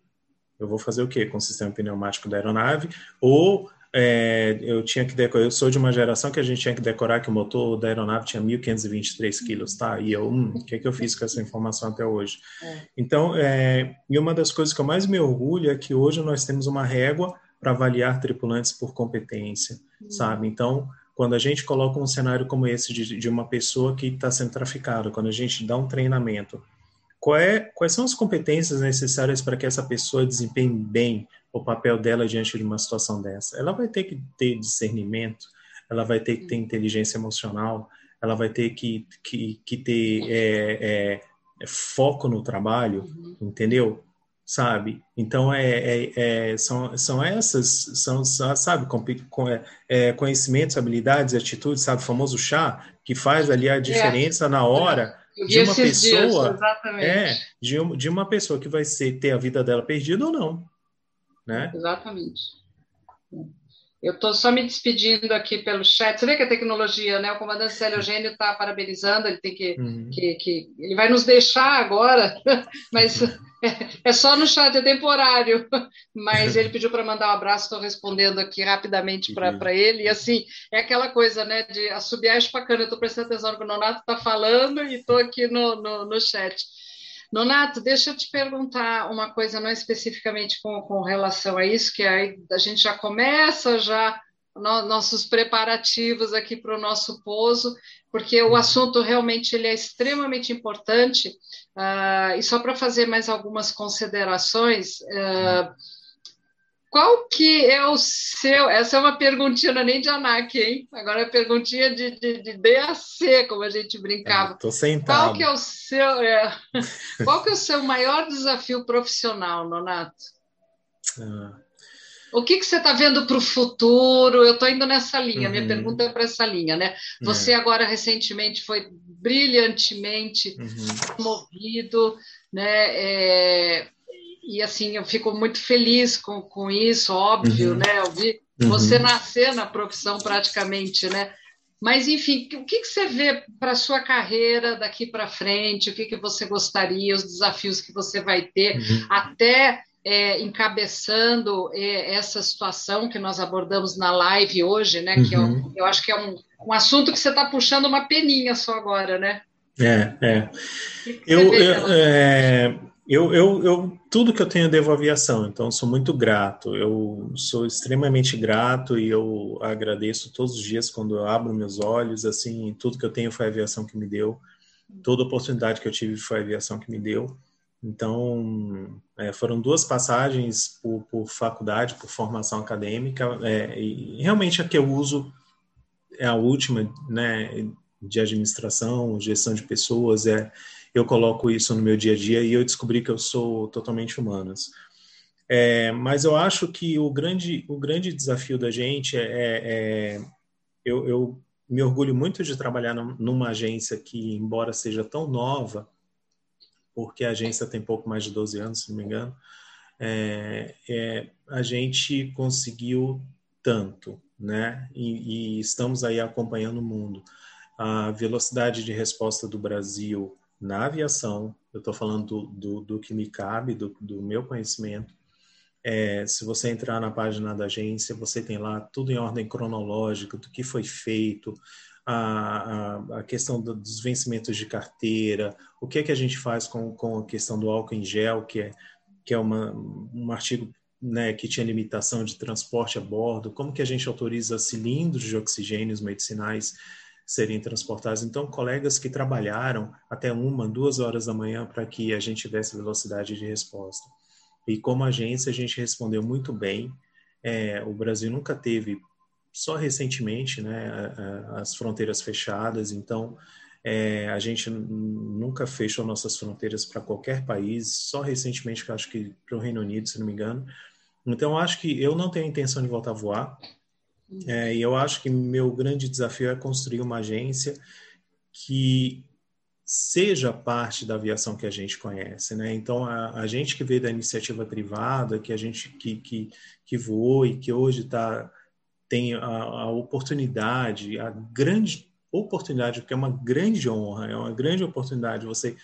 eu vou fazer o quê com o sistema pneumático da aeronave? Ou é, eu tinha que decorar, eu sou de uma geração que a gente tinha que decorar que o motor da aeronave tinha 1.523 quilos, tá? E eu, hum, o que, é que eu fiz com essa informação até hoje? É. Então, é, e uma das coisas que eu mais me orgulho é que hoje nós temos uma régua para avaliar tripulantes por competência, uhum. sabe? Então, quando a gente coloca um cenário como esse de, de uma pessoa que está sendo traficada, quando a gente dá um treinamento, é, quais são as competências necessárias para que essa pessoa desempenhe bem o papel dela diante de uma situação dessa? Ela vai ter que ter discernimento, ela vai ter que ter inteligência emocional, ela vai ter que, que, que ter é, é, foco no trabalho, uhum. entendeu? Sabe? Então, é, é, é, são, são essas, são, sabe, com, é, é, conhecimentos, habilidades, atitudes, sabe, o famoso chá, que faz ali a diferença na hora de uma pessoa dias, é de, de uma pessoa que vai ser ter a vida dela perdida ou não né exatamente eu estou só me despedindo aqui pelo chat. Você vê que a tecnologia, né? O comandante Célio Eugênio está parabenizando, ele tem que, uhum. que, que, Ele vai nos deixar agora, mas é, é só no chat, é temporário. Mas ele pediu para mandar um abraço, estou respondendo aqui rapidamente para ele. E assim, é aquela coisa, né? De assobiar espacana. Eu estou prestando atenção no que o Nonato está falando e estou aqui no, no, no chat. Nonato, deixa eu te perguntar uma coisa, não especificamente com, com relação a isso, que aí a gente já começa já no, nossos preparativos aqui para o nosso pouso, porque o assunto realmente ele é extremamente importante. Uh, e só para fazer mais algumas considerações, uh, qual que é o seu? Essa é uma perguntinha não é nem de ANAC, hein? Agora é perguntinha de, de, de DAC, como a gente brincava. Estou sentado. Qual que é o seu? É, qual que é o seu maior desafio profissional, Nonato? Ah. O que, que você está vendo para o futuro? Eu estou indo nessa linha, uhum. minha pergunta é para essa linha, né? Você é. agora recentemente foi brilhantemente uhum. promovido, né? É, e assim, eu fico muito feliz com, com isso, óbvio, uhum. né? Eu vi uhum. você nascer na profissão praticamente, né? Mas, enfim, o que, que você vê para a sua carreira daqui para frente? O que, que você gostaria, os desafios que você vai ter, uhum. até é, encabeçando é, essa situação que nós abordamos na live hoje, né? Que eu, é uhum. eu acho que é um, um assunto que você está puxando uma peninha só agora, né? É, é. Eu, eu é, eu, eu, eu, tudo que eu tenho eu devo à aviação, então sou muito grato. Eu sou extremamente grato e eu agradeço todos os dias quando eu abro meus olhos. Assim, tudo que eu tenho foi a aviação que me deu, toda oportunidade que eu tive foi a aviação que me deu. Então, é, foram duas passagens por, por, faculdade, por formação acadêmica, é, e realmente a que eu uso é a última, né, de administração, gestão de pessoas, é, eu coloco isso no meu dia a dia e eu descobri que eu sou totalmente humanas. É, mas eu acho que o grande, o grande desafio da gente é, é, é eu, eu, me orgulho muito de trabalhar numa agência que, embora seja tão nova, porque a agência tem pouco mais de 12 anos, se não me engano, é, é, a gente conseguiu tanto, né? E, e, estamos aí acompanhando o mundo. A velocidade de resposta do Brasil na aviação, eu estou falando do, do, do, que me cabe, do, do meu conhecimento. É, se você entrar na página da agência, você tem lá tudo em ordem cronológica, do que foi feito, a, a, a questão do, dos vencimentos de carteira, o que é que a gente faz com, com a questão do álcool em gel, que é, que é uma, um artigo né, que tinha limitação de transporte a bordo, como que a gente autoriza cilindros de oxigênios medicinais serem transportados. Então, colegas que trabalharam até uma, duas horas da manhã para que a gente tivesse velocidade de resposta. E como agência, a gente respondeu muito bem. É, o Brasil nunca teve só recentemente, né, as fronteiras fechadas, então é, a gente nunca fechou nossas fronteiras para qualquer país, só recentemente, acho que para o Reino Unido, se não me engano. Então, acho que eu não tenho intenção de voltar a voar, é, e eu acho que meu grande desafio é construir uma agência que seja parte da aviação que a gente conhece, né? Então a, a gente que veio da iniciativa privada, que a gente que que, que voou e que hoje está tem a, a oportunidade, a grande oportunidade, porque é uma grande honra, é uma grande oportunidade você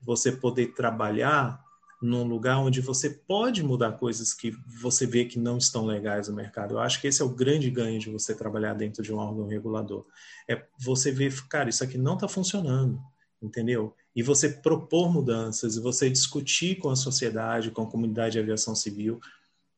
você poder trabalhar num lugar onde você pode mudar coisas que você vê que não estão legais no mercado. Eu acho que esse é o grande ganho de você trabalhar dentro de um órgão regulador. É você ver, cara, isso aqui não está funcionando, entendeu? E você propor mudanças, e você discutir com a sociedade, com a comunidade de aviação civil,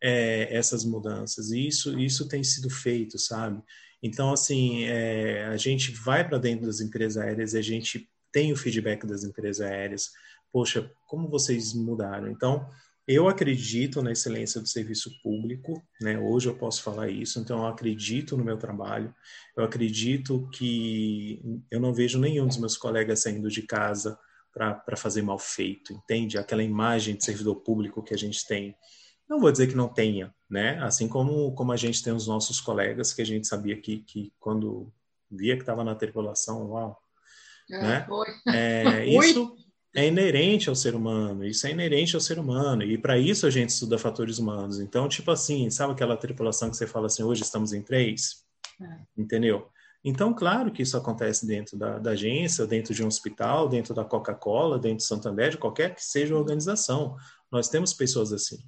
é, essas mudanças. E isso, isso tem sido feito, sabe? Então, assim, é, a gente vai para dentro das empresas aéreas e a gente tem o feedback das empresas aéreas. Poxa, como vocês mudaram? Então, eu acredito na excelência do serviço público, né? Hoje eu posso falar isso, então eu acredito no meu trabalho. Eu acredito que eu não vejo nenhum dos meus colegas saindo de casa para fazer mal feito, entende? Aquela imagem de servidor público que a gente tem. Não vou dizer que não tenha, né? Assim como, como a gente tem os nossos colegas que a gente sabia que, que quando via que estava na tripulação, uau, é, né? É, isso é inerente ao ser humano, isso é inerente ao ser humano, e para isso a gente estuda fatores humanos. Então, tipo assim, sabe aquela tripulação que você fala assim, hoje estamos em três? É. Entendeu? Então, claro que isso acontece dentro da, da, agência, dentro de um hospital, dentro da Coca-Cola, dentro do Santander, de qualquer que seja a organização. Nós temos pessoas assim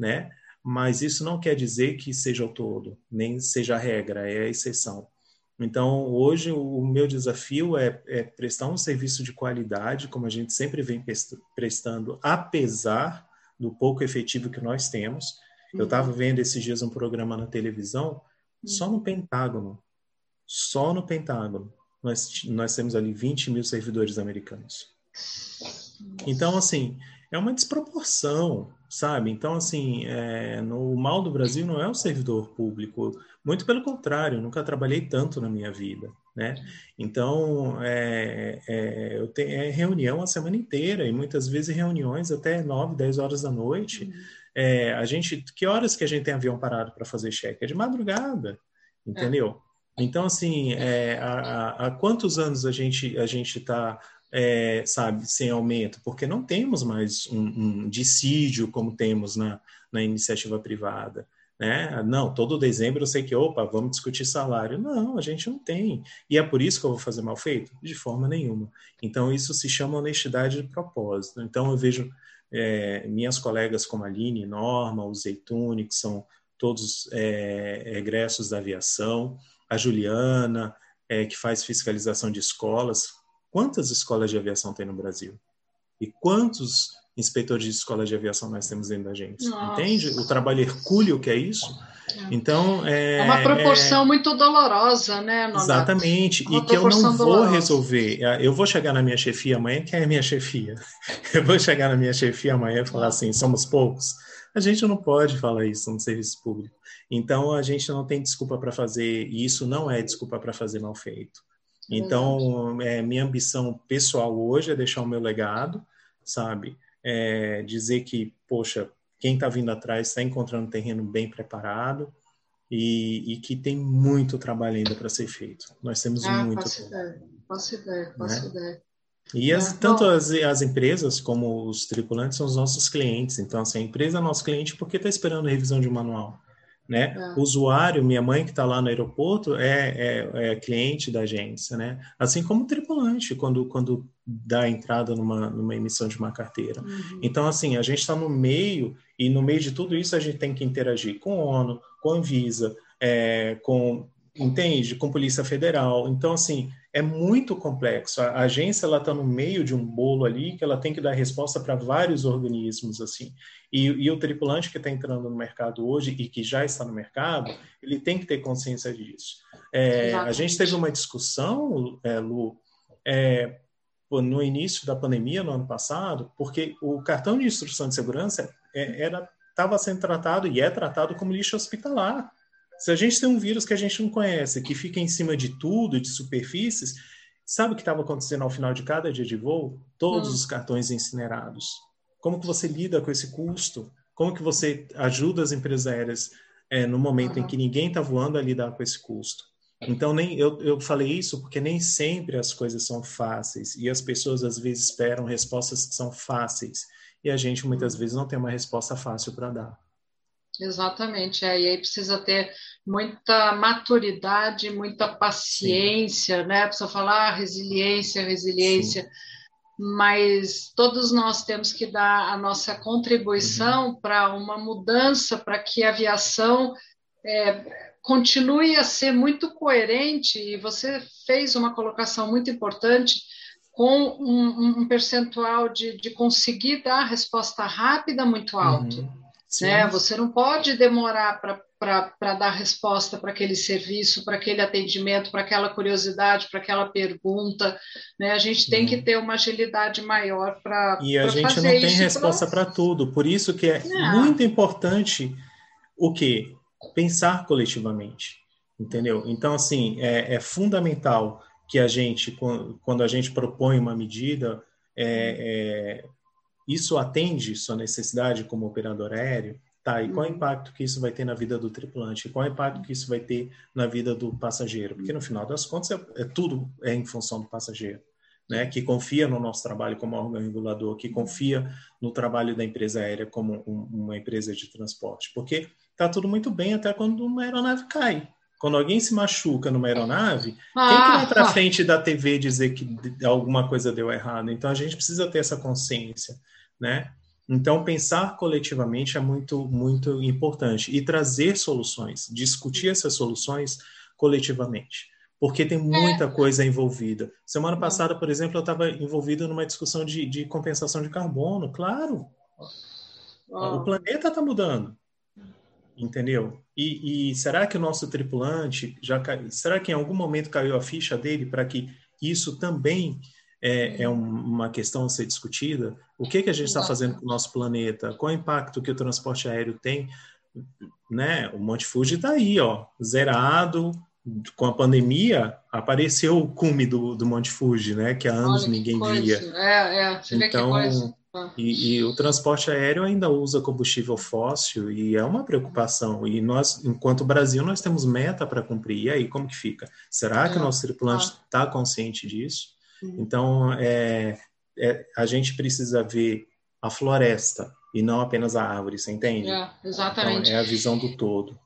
né? Mas isso não quer dizer que seja o todo, nem seja a regra, é a exceção. Então, hoje, o meu desafio é, é prestar um serviço de qualidade, como a gente sempre vem prestando, apesar do pouco efetivo que nós temos. Eu estava uhum. vendo esses dias um programa na televisão, só no Pentágono, só no Pentágono, nós, nós temos ali 20 mil servidores americanos. Então, assim, é uma desproporção, sabe? Então, assim, é, no mal do Brasil não é o servidor público, muito pelo contrário, nunca trabalhei tanto na minha vida, né? Então, é, é, eu tenho é reunião a semana inteira e muitas vezes reuniões até 9, 10 horas da noite. Uhum. É, a gente, que horas que a gente tem avião parado para fazer cheque? É de madrugada, entendeu? É. Então, assim, é, há, há, quantos anos a gente a gente está é, sabe, sem aumento, porque não temos mais um, um dissídio como temos na, na iniciativa privada. Né? Não, todo dezembro eu sei que, opa, vamos discutir salário. Não, a gente não tem. E é por isso que eu vou fazer mal feito? De forma nenhuma. Então, isso se chama honestidade de propósito. Então, eu vejo é, minhas colegas como a Aline, Norma, o Zeitune, que são todos é, egressos da aviação, a Juliana, é, que faz fiscalização de escolas, Quantas escolas de aviação tem no Brasil? E quantos inspetores de escola de aviação nós temos dentro da gente. Nossa. Entende? O trabalho hercúleo que é isso. É. Então, é, é uma proporção é... muito dolorosa, né, Nonato? Exatamente, e que eu não vou resolver. Eu vou chegar na minha chefia amanhã, quem é a minha chefia? Eu vou chegar na minha chefia amanhã e falar assim, somos poucos? A gente não pode falar isso no serviço público. Então, a gente não tem desculpa para fazer, e isso não é desculpa para fazer mal feito. Então, é, minha ambição pessoal hoje é deixar o meu legado, sabe? É, dizer que, poxa, quem está vindo atrás está encontrando um terreno bem preparado e, e, que tem muito trabalho ainda para ser feito. Nós temos ah, muito. Posso ideia, posso ideia, posso né? ideia. E as, tanto as, as, empresas como os tripulantes são os nossos clientes. Então, assim, a empresa é nosso cliente porque está esperando revisão de manual né? É. O usuário, minha mãe que está lá no aeroporto, é, é, é, cliente da agência, né? Assim como o tripulante, quando, quando dá entrada numa, numa emissão de uma carteira. Uhum. Então, assim, a gente está no meio, e no meio de tudo isso a gente tem que interagir com a ONU, com a Anvisa, é, com, entende? Com Polícia Federal. Então, assim, é muito complexo. A agência ela está no meio de um bolo ali que ela tem que dar resposta para vários organismos assim. E, e o tripulante que está entrando no mercado hoje e que já está no mercado, ele tem que ter consciência disso. É, a gente teve uma discussão, é, Lu, é, no início da pandemia no ano passado, porque o cartão de instrução de segurança é, era estava sendo tratado e é tratado como lixo hospitalar. Se a gente tem um vírus que a gente não conhece, que fica em cima de tudo, de superfícies, sabe o que estava acontecendo ao final de cada dia de voo? Todos hum. os cartões incinerados. Como que você lida com esse custo? Como que você ajuda as empresas aéreas é, no momento uhum. em que ninguém está voando a lidar com esse custo? Então, nem eu, eu falei isso porque nem sempre as coisas são fáceis e as pessoas às vezes esperam respostas que são fáceis e a gente muitas vezes não tem uma resposta fácil para dar. Exatamente, é, e aí precisa ter muita maturidade, muita paciência, Sim. né? Precisa falar ah, resiliência, resiliência, Sim. mas todos nós temos que dar a nossa contribuição uhum. para uma mudança, para que a aviação é, continue a ser muito coerente, e você fez uma colocação muito importante com um, um percentual de, de conseguir dar resposta rápida muito alto. Uhum. Né? Você não pode demorar para dar resposta para aquele serviço, para aquele atendimento, para aquela curiosidade, para aquela pergunta. Né? A gente tem que ter uma agilidade maior para. E a gente não tem resposta para tudo. Por isso que é não. muito importante o quê? Pensar coletivamente. Entendeu? Então, assim, é, é fundamental que a gente, quando a gente propõe uma medida, é, é isso atende sua necessidade como operador aéreo? Tá, e qual é o uhum. impacto que isso vai ter na vida do tripulante? Qual é o impacto que isso vai ter na vida do passageiro? Porque no final das contas é, é tudo é em função do passageiro, né? Que confia no nosso trabalho como órgão regulador, que confia no trabalho da empresa aérea como um, uma empresa de transporte, porque tá tudo muito bem até quando uma aeronave cai. Quando alguém se machuca numa aeronave, ah, quem que vai para ah. frente da TV dizer que alguma coisa deu errado? Então a gente precisa ter essa consciência né? Então, pensar coletivamente é muito, muito importante e trazer soluções, discutir essas soluções coletivamente, porque tem muita é. coisa envolvida. Semana passada, por exemplo, eu estava envolvido numa discussão de, de compensação de carbono, claro. O planeta está mudando, entendeu? E, e, será que o nosso tripulante já será que em algum momento caiu a ficha dele para que isso também é, é uma questão a ser discutida. O que, que a gente está fazendo com o nosso planeta? Qual é o impacto que o transporte aéreo tem? Né? O Monte Fuji está aí, ó, zerado. Com a pandemia, apareceu o cume do, do Monte Fuji, né? Que há anos Olha, ninguém via. É, é. Então. E, e, o transporte aéreo ainda usa combustível fóssil e é uma preocupação. E nós, enquanto Brasil, nós temos meta para cumprir. E aí, como que fica? Será que o é. nosso tripulante está consciente disso? Então, é, é, a gente precisa ver a floresta e não apenas a árvore, você entende? É, exatamente. Então, é a visão do todo.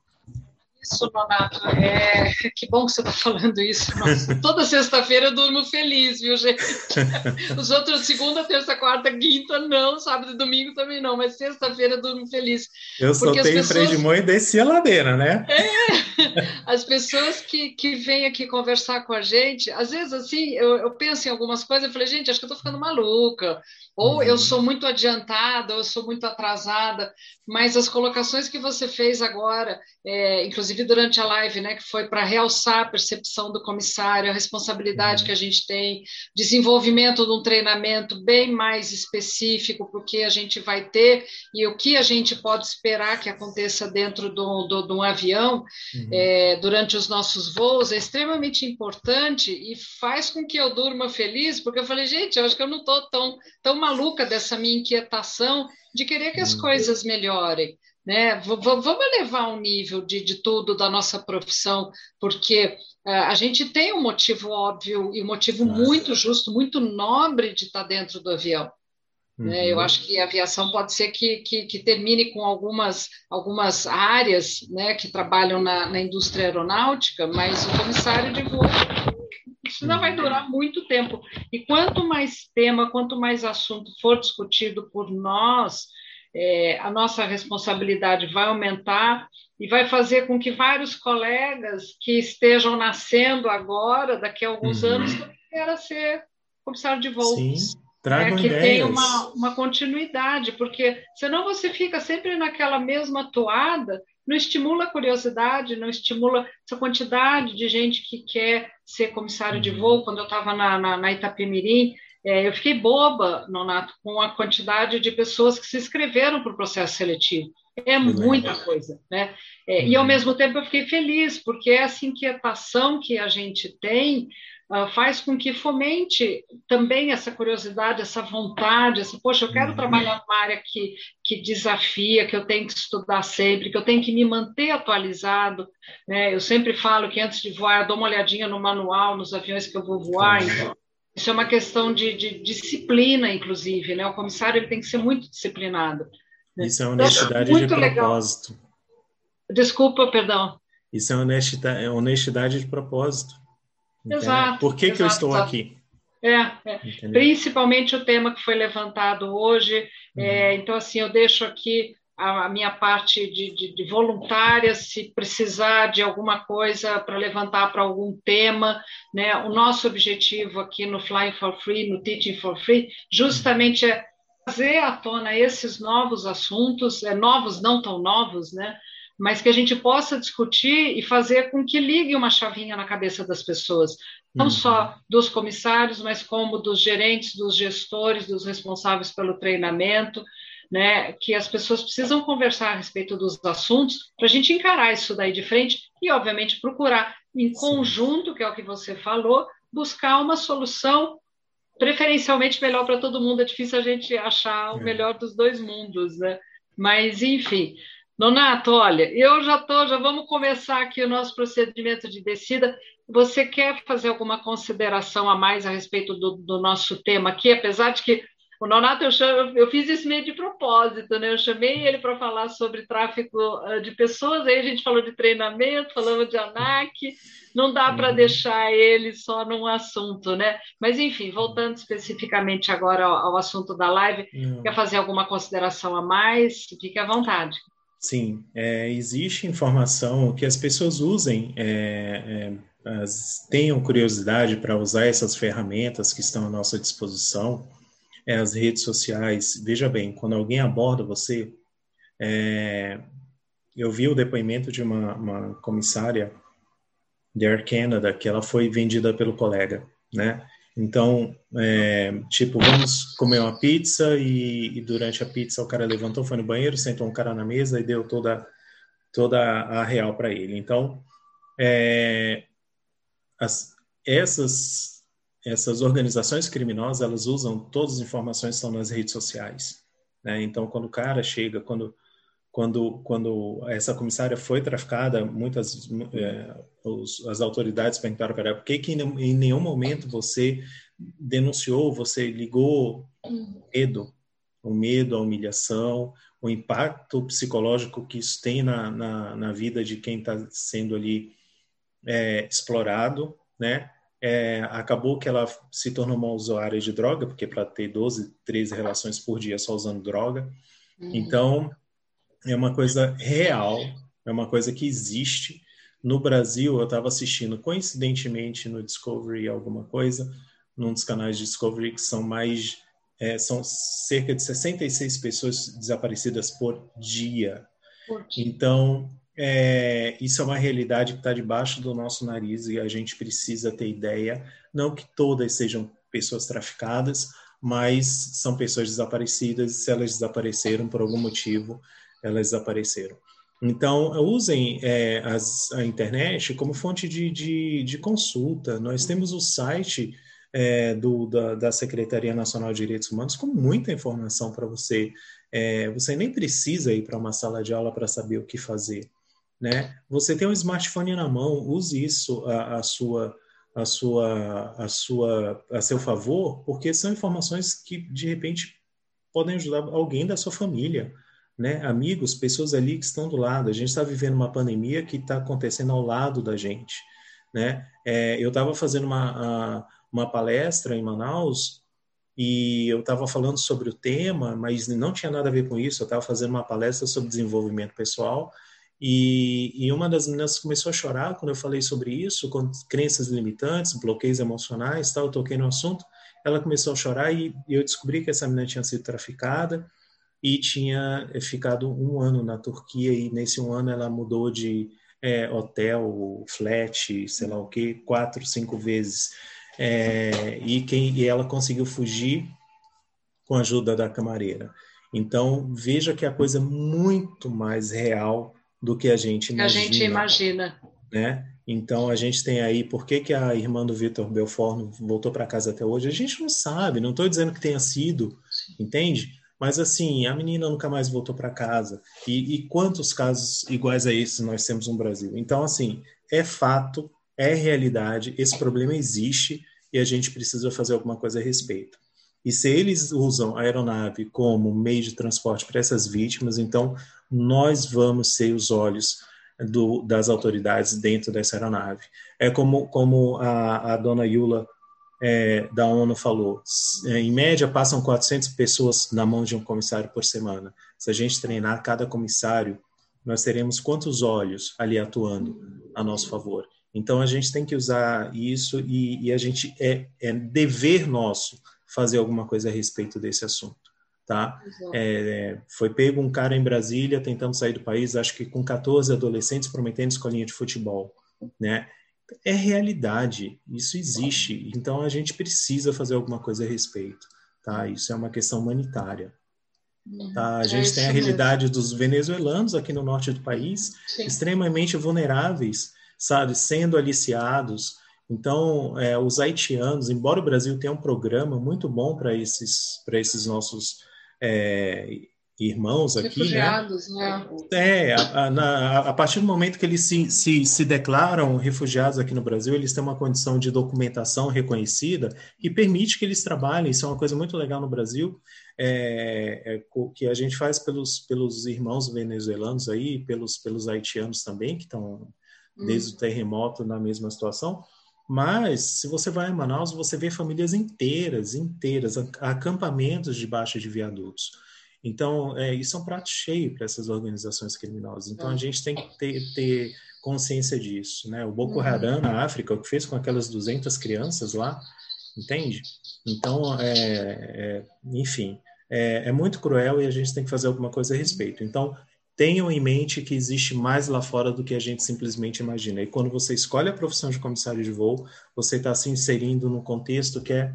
Isso, Donato, é... que bom que você está falando isso. Nossa, toda sexta-feira eu durmo feliz, viu, gente? Os outros, segunda, terça, quarta, quinta, não, sábado e domingo também não, mas sexta-feira eu durmo feliz. Eu soltei pessoas... freio de mão e desci a ladeira, né? É, as pessoas que, que vêm aqui conversar com a gente, às vezes, assim, eu, eu penso em algumas coisas, eu falei, gente, acho que eu estou ficando maluca, Ou uhum. eu sou muito adiantada, ou eu sou muito atrasada, mas as colocações que você fez agora, é, inclusive durante a live, né, que foi para realçar a percepção do comissário, a responsabilidade uhum. que a gente tem, desenvolvimento de um treinamento bem mais específico para o que a gente vai ter e o que a gente pode esperar que aconteça dentro de um avião uhum. é, durante os nossos voos, é extremamente importante e faz com que eu durma feliz, porque eu falei, gente, eu acho que eu não estou tão, tão maluca dessa minha inquietação de querer que as uhum. coisas melhorem. Né? Vamos elevar o nível de, de tudo da nossa profissão, porque uh, a gente tem um motivo óbvio e um motivo Nossa. muito justo, muito nobre de estar dentro do avião. Uhum. Né? Eu uhum. acho que a aviação pode ser que, que, que, termine com algumas, algumas áreas né, que trabalham na, na indústria aeronáutica, mas o comissário de voo isso não vai durar muito tempo. E quanto mais tema, quanto mais assunto for discutido por nós, é, a nossa responsabilidade vai aumentar e vai fazer com que vários colegas que estejam nascendo agora, daqui a alguns uhum. anos, queiram ser comissário de voo. Sim, tragam é, que tem uma, uma continuidade, porque senão você fica sempre naquela mesma toada não estimula a curiosidade, não estimula essa quantidade de gente que quer ser comissário de uhum. voo. Quando eu estava na, na, na, Itapemirim, é, eu fiquei boba, Nonato, com a quantidade de pessoas que se inscreveram para o processo seletivo. É muita coisa, né? É, uhum. E ao uhum. mesmo tempo eu fiquei feliz, porque essa inquietação que a gente tem faz com que fomente também essa curiosidade, essa vontade, essa, poxa, eu quero uhum. trabalhar numa área que, que desafia, que eu tenho que estudar sempre, que eu tenho que me manter atualizado. Né? Eu sempre falo que antes de voar, eu dou uma olhadinha no manual, nos aviões que eu vou voar, então, isso é uma questão de, de, disciplina, inclusive, né? O comissário ele tem que ser muito disciplinado. Né? Isso é então, honestidade então, de propósito. Legal. Desculpa, perdão. Isso é honestidade, é honestidade de propósito. Exato. Por que, exato, que eu estou exato. aqui? É, é. principalmente o tema que foi levantado hoje. É, uhum. É, então, assim, eu deixo aqui a, a minha parte de, de, de, voluntária, se precisar de alguma coisa para levantar para algum tema. Né? O nosso objetivo aqui no Flying for Free, no Teaching for Free, justamente é trazer à tona esses novos assuntos, é, novos, não tão novos, né? Mas que a gente possa discutir e fazer com que ligue uma chavinha na cabeça das pessoas, não uhum. só dos comissários, mas como dos gerentes, dos gestores, dos responsáveis pelo treinamento, né, que as pessoas precisam conversar a respeito dos assuntos para a gente encarar isso daí de frente e, obviamente, procurar em conjunto, que é o que você falou, buscar uma solução preferencialmente melhor para todo mundo. É difícil a gente achar o é. melhor dos dois mundos, né? Mas, enfim, Donato, olha, eu já estou, já vamos começar aqui o nosso procedimento de descida. Você quer fazer alguma consideração a mais a respeito do, do nosso tema aqui, apesar de que o Nonato, eu, chamo, eu fiz isso meio de propósito, né? Eu chamei ele para falar sobre tráfico ah, de pessoas, aí a gente falou de treinamento, falamos de ANAC, não dá para uhum. deixar ele só num assunto, né? Mas, enfim, voltando especificamente agora ao, ao assunto da live, uhum. quer fazer alguma consideração a mais? Fique à vontade. Sim, é, existe informação que as pessoas usem, é, é, as, tenham curiosidade para usar essas ferramentas que estão à nossa disposição, é, as redes sociais. Veja bem, quando alguém aborda você, é, eu vi o depoimento de uma, uma comissária de Air Canada que ela foi vendida pelo colega, né? Então, é, tipo, vamos comer uma pizza e, e, durante a pizza o cara levantou, foi no banheiro, sentou um cara na mesa e deu toda, toda a real para ele. Então, é, as, essas, essas organizações criminosas, elas usam todas as informações que estão nas redes sociais. Né? Então, quando o cara chega, quando quando, quando essa comissária foi traficada, muitas é, os, as autoridades perguntaram para ela por que, que em, nenhum momento você denunciou, você ligou o medo, o medo, a humilhação, o impacto psicológico que isso tem na, na, na vida de quem está sendo ali é, explorado, né? É, acabou que ela se tornou uma usuária de droga, porque para ter 12, 13 relações por dia só usando droga. Uhum. Então, é uma coisa real, é uma coisa que existe. No Brasil, eu estava assistindo, coincidentemente, no Discovery alguma coisa, num dos canais de Discovery que são mais é, são cerca de 66 pessoas desaparecidas por dia. Por dia. Então, é, isso é uma realidade que está debaixo do nosso nariz e a gente precisa ter ideia, não que todas sejam pessoas traficadas, mas são pessoas desaparecidas e se elas desapareceram por algum motivo, elas desapareceram. Então, usem é, as, a internet como fonte de, de, de, consulta. Nós temos o site é, do, da, da, Secretaria Nacional de Direitos Humanos com muita informação para você. É, você nem precisa ir para uma sala de aula para saber o que fazer. Né? Você tem um smartphone na mão, use isso a, a sua a sua a sua a seu favor, porque são informações que de repente podem ajudar alguém da sua família, né? Amigos, pessoas ali que estão do lado. A gente está vivendo uma pandemia que está acontecendo ao lado da gente, né? É, eu estava fazendo uma uma palestra em Manaus e eu estava falando sobre o tema, mas não tinha nada a ver com isso. Eu estava fazendo uma palestra sobre desenvolvimento pessoal e, e, uma das meninas começou a chorar quando eu falei sobre isso, com crenças limitantes, bloqueios emocionais, tal. Eu toquei no assunto. Ela começou a chorar e, eu descobri que essa menina tinha sido traficada e tinha ficado um ano na Turquia e nesse um ano ela mudou de é, hotel, flat, sei lá o que, quatro, cinco vezes. É, e, quem, e ela conseguiu fugir com a ajuda da camareira. Então, veja que a coisa é muito mais real do que a gente imagina. A gente imagina. Né? Então, a gente tem aí, por que, que a irmã do Vitor Belfort voltou para casa até hoje? A gente não sabe, não estou dizendo que tenha sido, entende? Mas, assim, a menina nunca mais voltou para casa. E, e quantos casos iguais a esses nós temos no Brasil? Então, assim, é fato, é realidade, esse problema existe e a gente precisa fazer alguma coisa a respeito. E se eles usam a aeronave como meio de transporte para essas vítimas, então nós vamos ser os olhos do, das autoridades dentro dessa aeronave. É como, como a, a dona Yula é, da ONU falou: é, em média passam 400 pessoas na mão de um comissário por semana. Se a gente treinar cada comissário, nós teremos quantos olhos ali atuando a nosso favor. Então a gente tem que usar isso e, e a gente é, é dever nosso fazer alguma coisa a respeito desse assunto. Tá? É, foi pego um cara em Brasília tentando sair do país, acho que com 14 adolescentes prometendo escolinha de futebol, né? É realidade, isso existe. Então a gente precisa fazer alguma coisa a respeito, tá? Isso é uma questão humanitária. Tá? A é gente é tem a realidade mesmo. dos venezuelanos aqui no norte do país, Sim. extremamente vulneráveis, sabe, sendo aliciados, então, é, os haitianos, embora o Brasil tenha um programa muito bom para esses, esses nossos é, irmãos aqui, né? refugiados, né? né? É, a, na, a, partir do momento que eles se, se, se declaram refugiados aqui no Brasil, eles têm uma condição de documentação reconhecida que permite que eles trabalhem. Isso é uma coisa muito legal no Brasil, é, é, que a gente faz pelos, pelos irmãos venezuelanos aí, pelos, pelos haitianos também, que estão desde hum. o terremoto na mesma situação. Mas, se você vai em Manaus, você vê famílias inteiras, inteiras, acampamentos debaixo de viadutos. Então, é, isso é um prato cheio para essas organizações criminosas. Então, a é. gente tem que ter, ter consciência disso. Né? O Boko uhum. Haram, na África, o que fez com aquelas 200 crianças lá, entende? Então, é, é, enfim, é, é muito cruel e a gente tem que fazer alguma coisa a respeito. Então, tenham em mente que existe mais lá fora do que a gente simplesmente imagina. E quando você escolhe a profissão de comissário de voo, você está se inserindo num contexto que é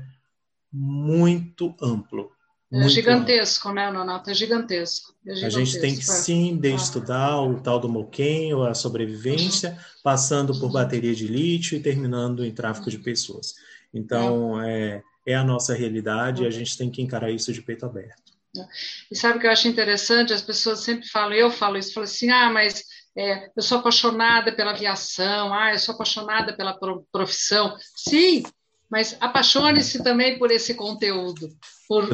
muito amplo. É muito gigantesco, amplo. né, Nonato? É gigantesco. é gigantesco. A gente tem que sim de ah. estudar o tal do moquenho, a sobrevivência, passando por bateria de lítio e terminando em tráfico de pessoas. Então, é, é a nossa realidade e a gente tem que encarar isso de peito aberto. Né? E sabe o que eu acho interessante? As pessoas sempre falam, eu falo isso, falo assim, ah, mas é, eu sou apaixonada pela aviação, ah, eu sou apaixonada pela profissão. Sim, mas apaixone-se também por esse conteúdo. Por,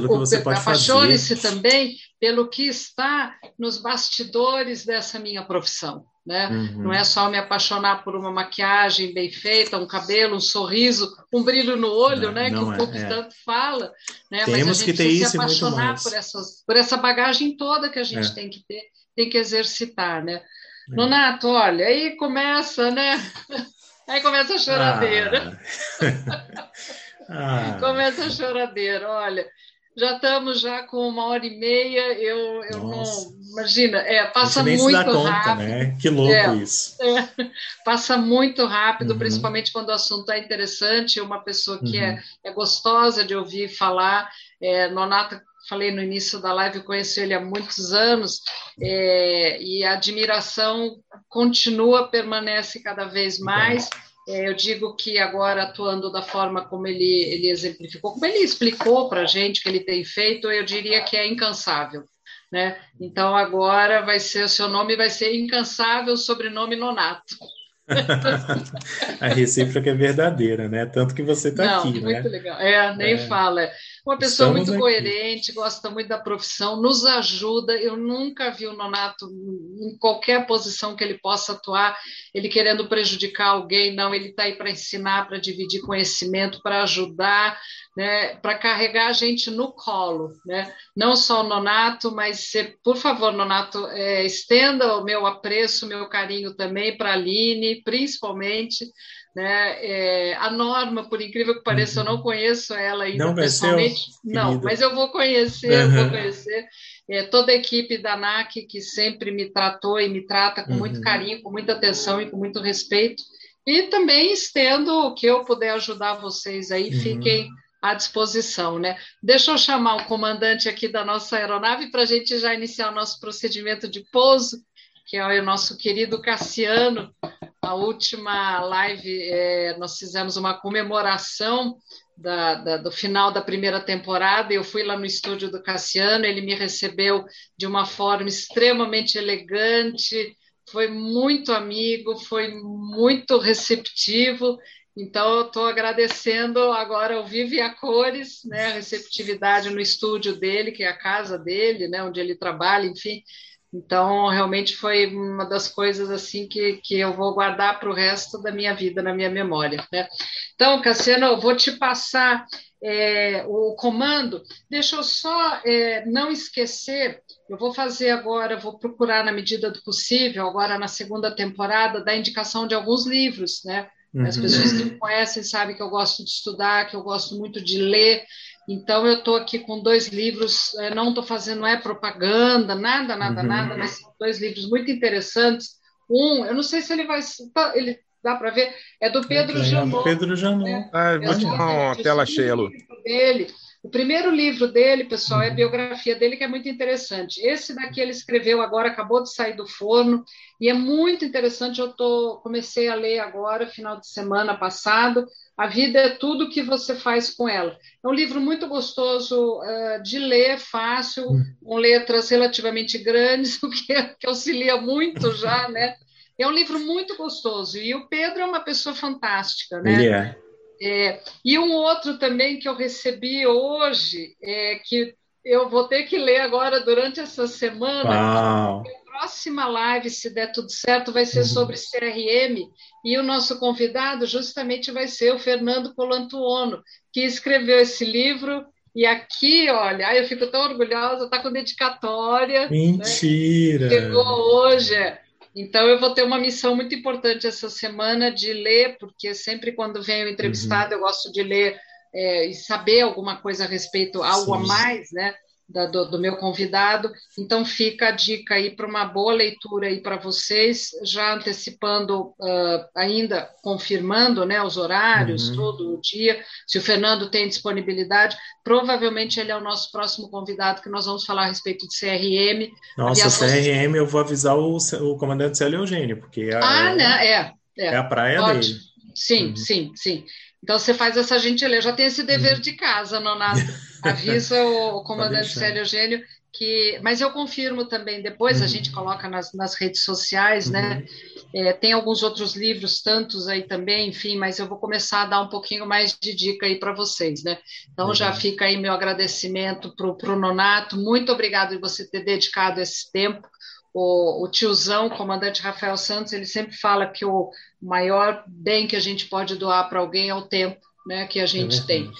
apaixone-se também pelo que está nos bastidores dessa minha profissão. Né? Uhum. Não é só me apaixonar por uma maquiagem bem feita, um cabelo, um sorriso, um brilho no olho, não, né? Não que o povo é. tanto fala. Né? Temos Mas a gente que ter isso se apaixonar por, essas, por essa bagagem toda que a gente é. tem que ter, tem que exercitar, né? É. Nonato, olha, aí começa, né? Aí começa a choradeira. Ah. ah. começa a choradeira, olha. já estamos já com uma hora e meia. Eu, eu não imagina, é, passa muito conta, rápido. Né? Que louco é, isso. É, passa muito rápido, uhum. principalmente quando o assunto é interessante. Uma pessoa que é, uhum. é, é gostosa de ouvir falar. É, Nonata falei no início da live, eu conheço ele há muitos anos, é, e a admiração continua, permanece cada vez mais. É, eu digo que agora, atuando da forma como ele, ele exemplificou, como ele explicou para a gente que ele tem feito, eu diria que é incansável. Né? Então, agora vai ser, o seu nome vai ser Incansável, sobrenome Nonato. a recíproca é verdadeira, né? Tanto que você está aqui, muito né? Muito legal. É, nem é. fala. Uma pessoa Estamos muito aqui. coerente, gosta muito da profissão, nos ajuda. Eu nunca vi o Nonato em qualquer posição que ele possa atuar, ele querendo prejudicar alguém. Não, ele está aí para ensinar, para dividir conhecimento, para ajudar, né, para carregar a gente no colo. Né? Não só o Nonato, mas, por favor, Nonato, é, estenda o meu apreço, meu carinho também para a Aline, principalmente né? É, a Norma, por incrível que pareça, uhum. eu não conheço ela ainda não pessoalmente. Não, mas eu vou conhecer, uhum. vou conhecer. É, toda a equipe da NAC que sempre me tratou e me trata com uhum. muito carinho, com muita atenção e com muito respeito. E também estendo o que eu puder ajudar vocês aí, uhum. fiquem à disposição, né? Deixa eu chamar o comandante aqui da nossa aeronave para a gente já iniciar o nosso procedimento de pouso, que é o nosso querido Cassiano, a última live, é, nós fizemos uma comemoração da, da, do final da primeira temporada. Eu fui lá no estúdio do Cassiano, ele me recebeu de uma forma extremamente elegante, foi muito amigo, foi muito receptivo. Então, eu estou agradecendo agora ao vivo e a cores, né, a receptividade no estúdio dele, que é a casa dele, né, onde ele trabalha, enfim. Então, realmente foi uma das coisas assim que, que eu vou guardar para o resto da minha vida, na minha memória. Né? Então, Cassiano, eu vou te passar é, o comando. Deixa eu só é, não esquecer, eu vou fazer agora, vou procurar na medida do possível, agora na segunda temporada, da indicação de alguns livros, né? As pessoas que me conhecem sabem que eu gosto de estudar, que eu gosto muito de ler, então, eu estou aqui com dois livros, é, não estou fazendo, não é propaganda, nada, nada, uhum. nada, mas são dois livros muito interessantes. Um, eu não sei se ele vai. Tá, ele dá para ver, é do Pedro é, Janot. Pedro Janot. Né? Ah, vou te dar uma tela cheia, Lu. Dele. O primeiro livro dele, pessoal, é a uhum. biografia dele, que é muito interessante. Esse daqui ele escreveu agora, acabou de sair do forno, e é muito interessante. Eu tô, comecei a ler agora, final de semana passado. A vida é tudo que você faz com ela. É um livro muito gostoso uh, de ler, fácil, hum. com letras relativamente grandes, o que, que auxilia muito já, né? É um livro muito gostoso. E o Pedro é uma pessoa fantástica, né? Yeah. É. É, e um outro também que eu recebi hoje, é, que eu vou ter que ler agora durante essa semana. Uau. A próxima live, se der tudo certo, vai ser uhum. sobre CRM, e o nosso convidado justamente vai ser o Fernando Colantuono, que escreveu esse livro. E aqui, olha, eu fico tão orgulhosa, está com dedicatória. Né? Mentira! Né? Chegou hoje. É. Então, eu vou ter uma missão muito importante essa semana de ler, porque sempre quando venho entrevistado, uhum. eu gosto de ler é, e saber alguma coisa a respeito, algo Sim. a mais, né? Da, do, do, meu convidado. Então, fica a dica aí para uma boa leitura aí para vocês, já antecipando, uh, ainda confirmando né, os horários, uhum. todo o dia. Se o Fernando tem disponibilidade, provavelmente ele é o nosso próximo convidado, que nós vamos falar a respeito de CRM. Nossa, CRM, eu vou avisar o, o comandante Célio Eugênio, porque é, ah, né? é, é, é a praia Ótimo. dele. Sim, uhum. sim, sim. Então você faz essa gentileza, já tem esse dever uhum. de casa, Nonato. Avisa o, comandante Célio Eugênio que. Mas eu confirmo também, depois uhum. a gente coloca nas, nas redes sociais, né? uhum. né? É, tem alguns outros livros, tantos aí também, enfim, mas eu vou começar a dar um pouquinho mais de dica aí para vocês, né? Então já fica aí meu agradecimento para o Nonato. Muito obrigado por você ter dedicado esse tempo o, o, tiozão, o comandante Rafael Santos, ele sempre fala que o maior bem que a gente pode doar para alguém é o tempo né, que a gente é tem.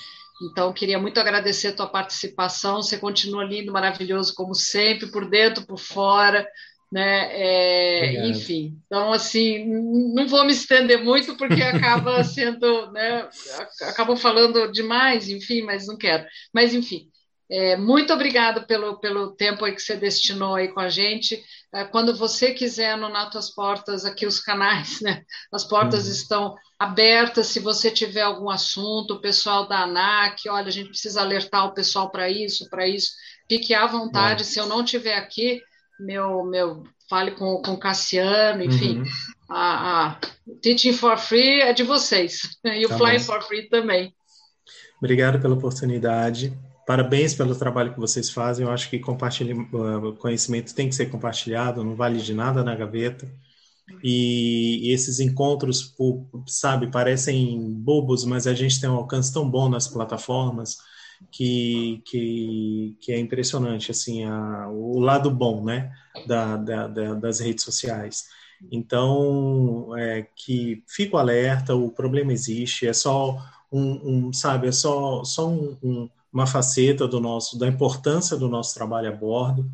Então, queria muito agradecer a tua participação. Você continua lindo, maravilhoso, como sempre, por dentro, por fora. Né? É, enfim, então assim, não vou me estender muito porque acaba sendo, né, acabam falando demais, enfim, mas não quero. Mas enfim, É, muito obrigado pelo, pelo tempo que você destinou aí com a gente. É, quando você quiser no Natas Portas, aqui os canais, né? As portas uhum. estão abertas. Se você tiver algum assunto, o pessoal da ANAC, olha, a gente precisa alertar o pessoal para isso, para isso. Fique à vontade. Se eu não estiver aqui, meu, meu, fale com, o Cassiano, enfim. Uhum. A, a, Teaching for Free é de vocês. E o tá Flying for Free também. Obrigado pela oportunidade. Parabéns pelo trabalho que vocês fazem. Eu acho que uh, conhecimento tem que ser compartilhado, não vale de nada na gaveta. E, e esses encontros, sabe, parecem bobos, mas a gente tem um alcance tão bom nas plataformas que, que, que é impressionante, assim, a, o lado bom, né, da, da, da, das redes sociais. Então, é, que fico alerta, o problema existe, é só um, um sabe, é só, só um, um uma faceta do nosso, da importância do nosso trabalho a bordo,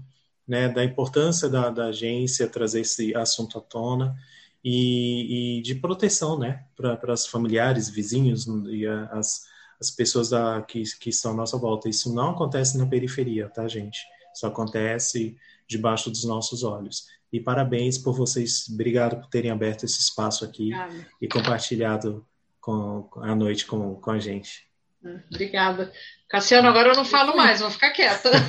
né, da importância da, da agência trazer esse assunto à tona e, e de proteção, né, para os familiares, vizinhos e as, as pessoas da, que, que estão à nossa volta. Isso não acontece na periferia, tá, gente? Isso acontece debaixo dos nossos olhos. E parabéns por vocês, obrigado por terem aberto esse espaço aqui e compartilhado com, a noite com, com a gente. Obrigada. Cassiano, agora eu não falo mais, vou ficar quieta.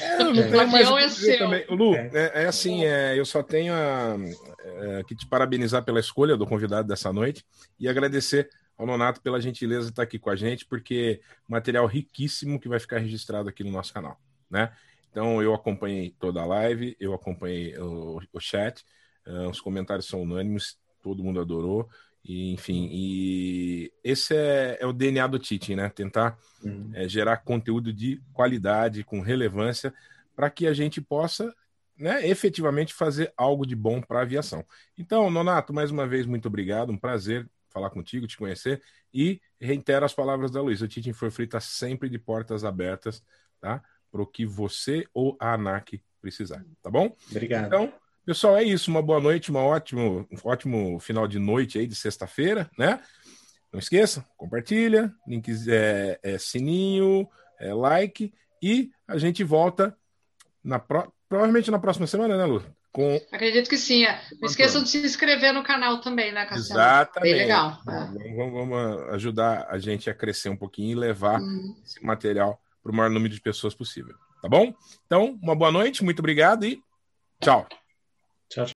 É, eu não tenho mais o é seu. Também. Lu, é, é assim, é, eu só tenho a, é, que te parabenizar pela escolha do convidado dessa noite e agradecer ao Nonato pela gentileza de estar aqui com a gente, porque material riquíssimo que vai ficar registrado aqui no nosso canal, né? Então eu acompanhei toda a live, eu acompanhei o, o chat, uh, os comentários são unânimes, todo mundo adorou. E, enfim, e esse é, é, o DNA do Tite, né? Tentar uhum. é, gerar conteúdo de qualidade, com relevância, para que a gente possa né, efetivamente fazer algo de bom para a aviação. Então, Nonato, mais uma vez, muito obrigado, um prazer falar contigo, te conhecer, e reitero as palavras da Luísa, o Tite Free está sempre de portas abertas, tá? Para o que você ou a ANAC precisar, tá bom? Obrigado. Então, Pessoal, é isso. Uma boa noite, uma ótimo, um ótimo final de noite aí de sexta-feira, né? Não esqueça, compartilha, links é, é sininho, é like e a gente volta na pro... provavelmente na próxima semana, né, Lu? Com... Acredito que sim. É. Não esqueçam de se inscrever no canal também, né, Cassiano? Exatamente. Bem legal. É. Vamos, vamos, ajudar a gente a crescer um pouquinho e levar uhum. esse material para o maior número de pessoas possível. Tá bom? Então, uma boa noite, muito obrigado e tchau. Chao.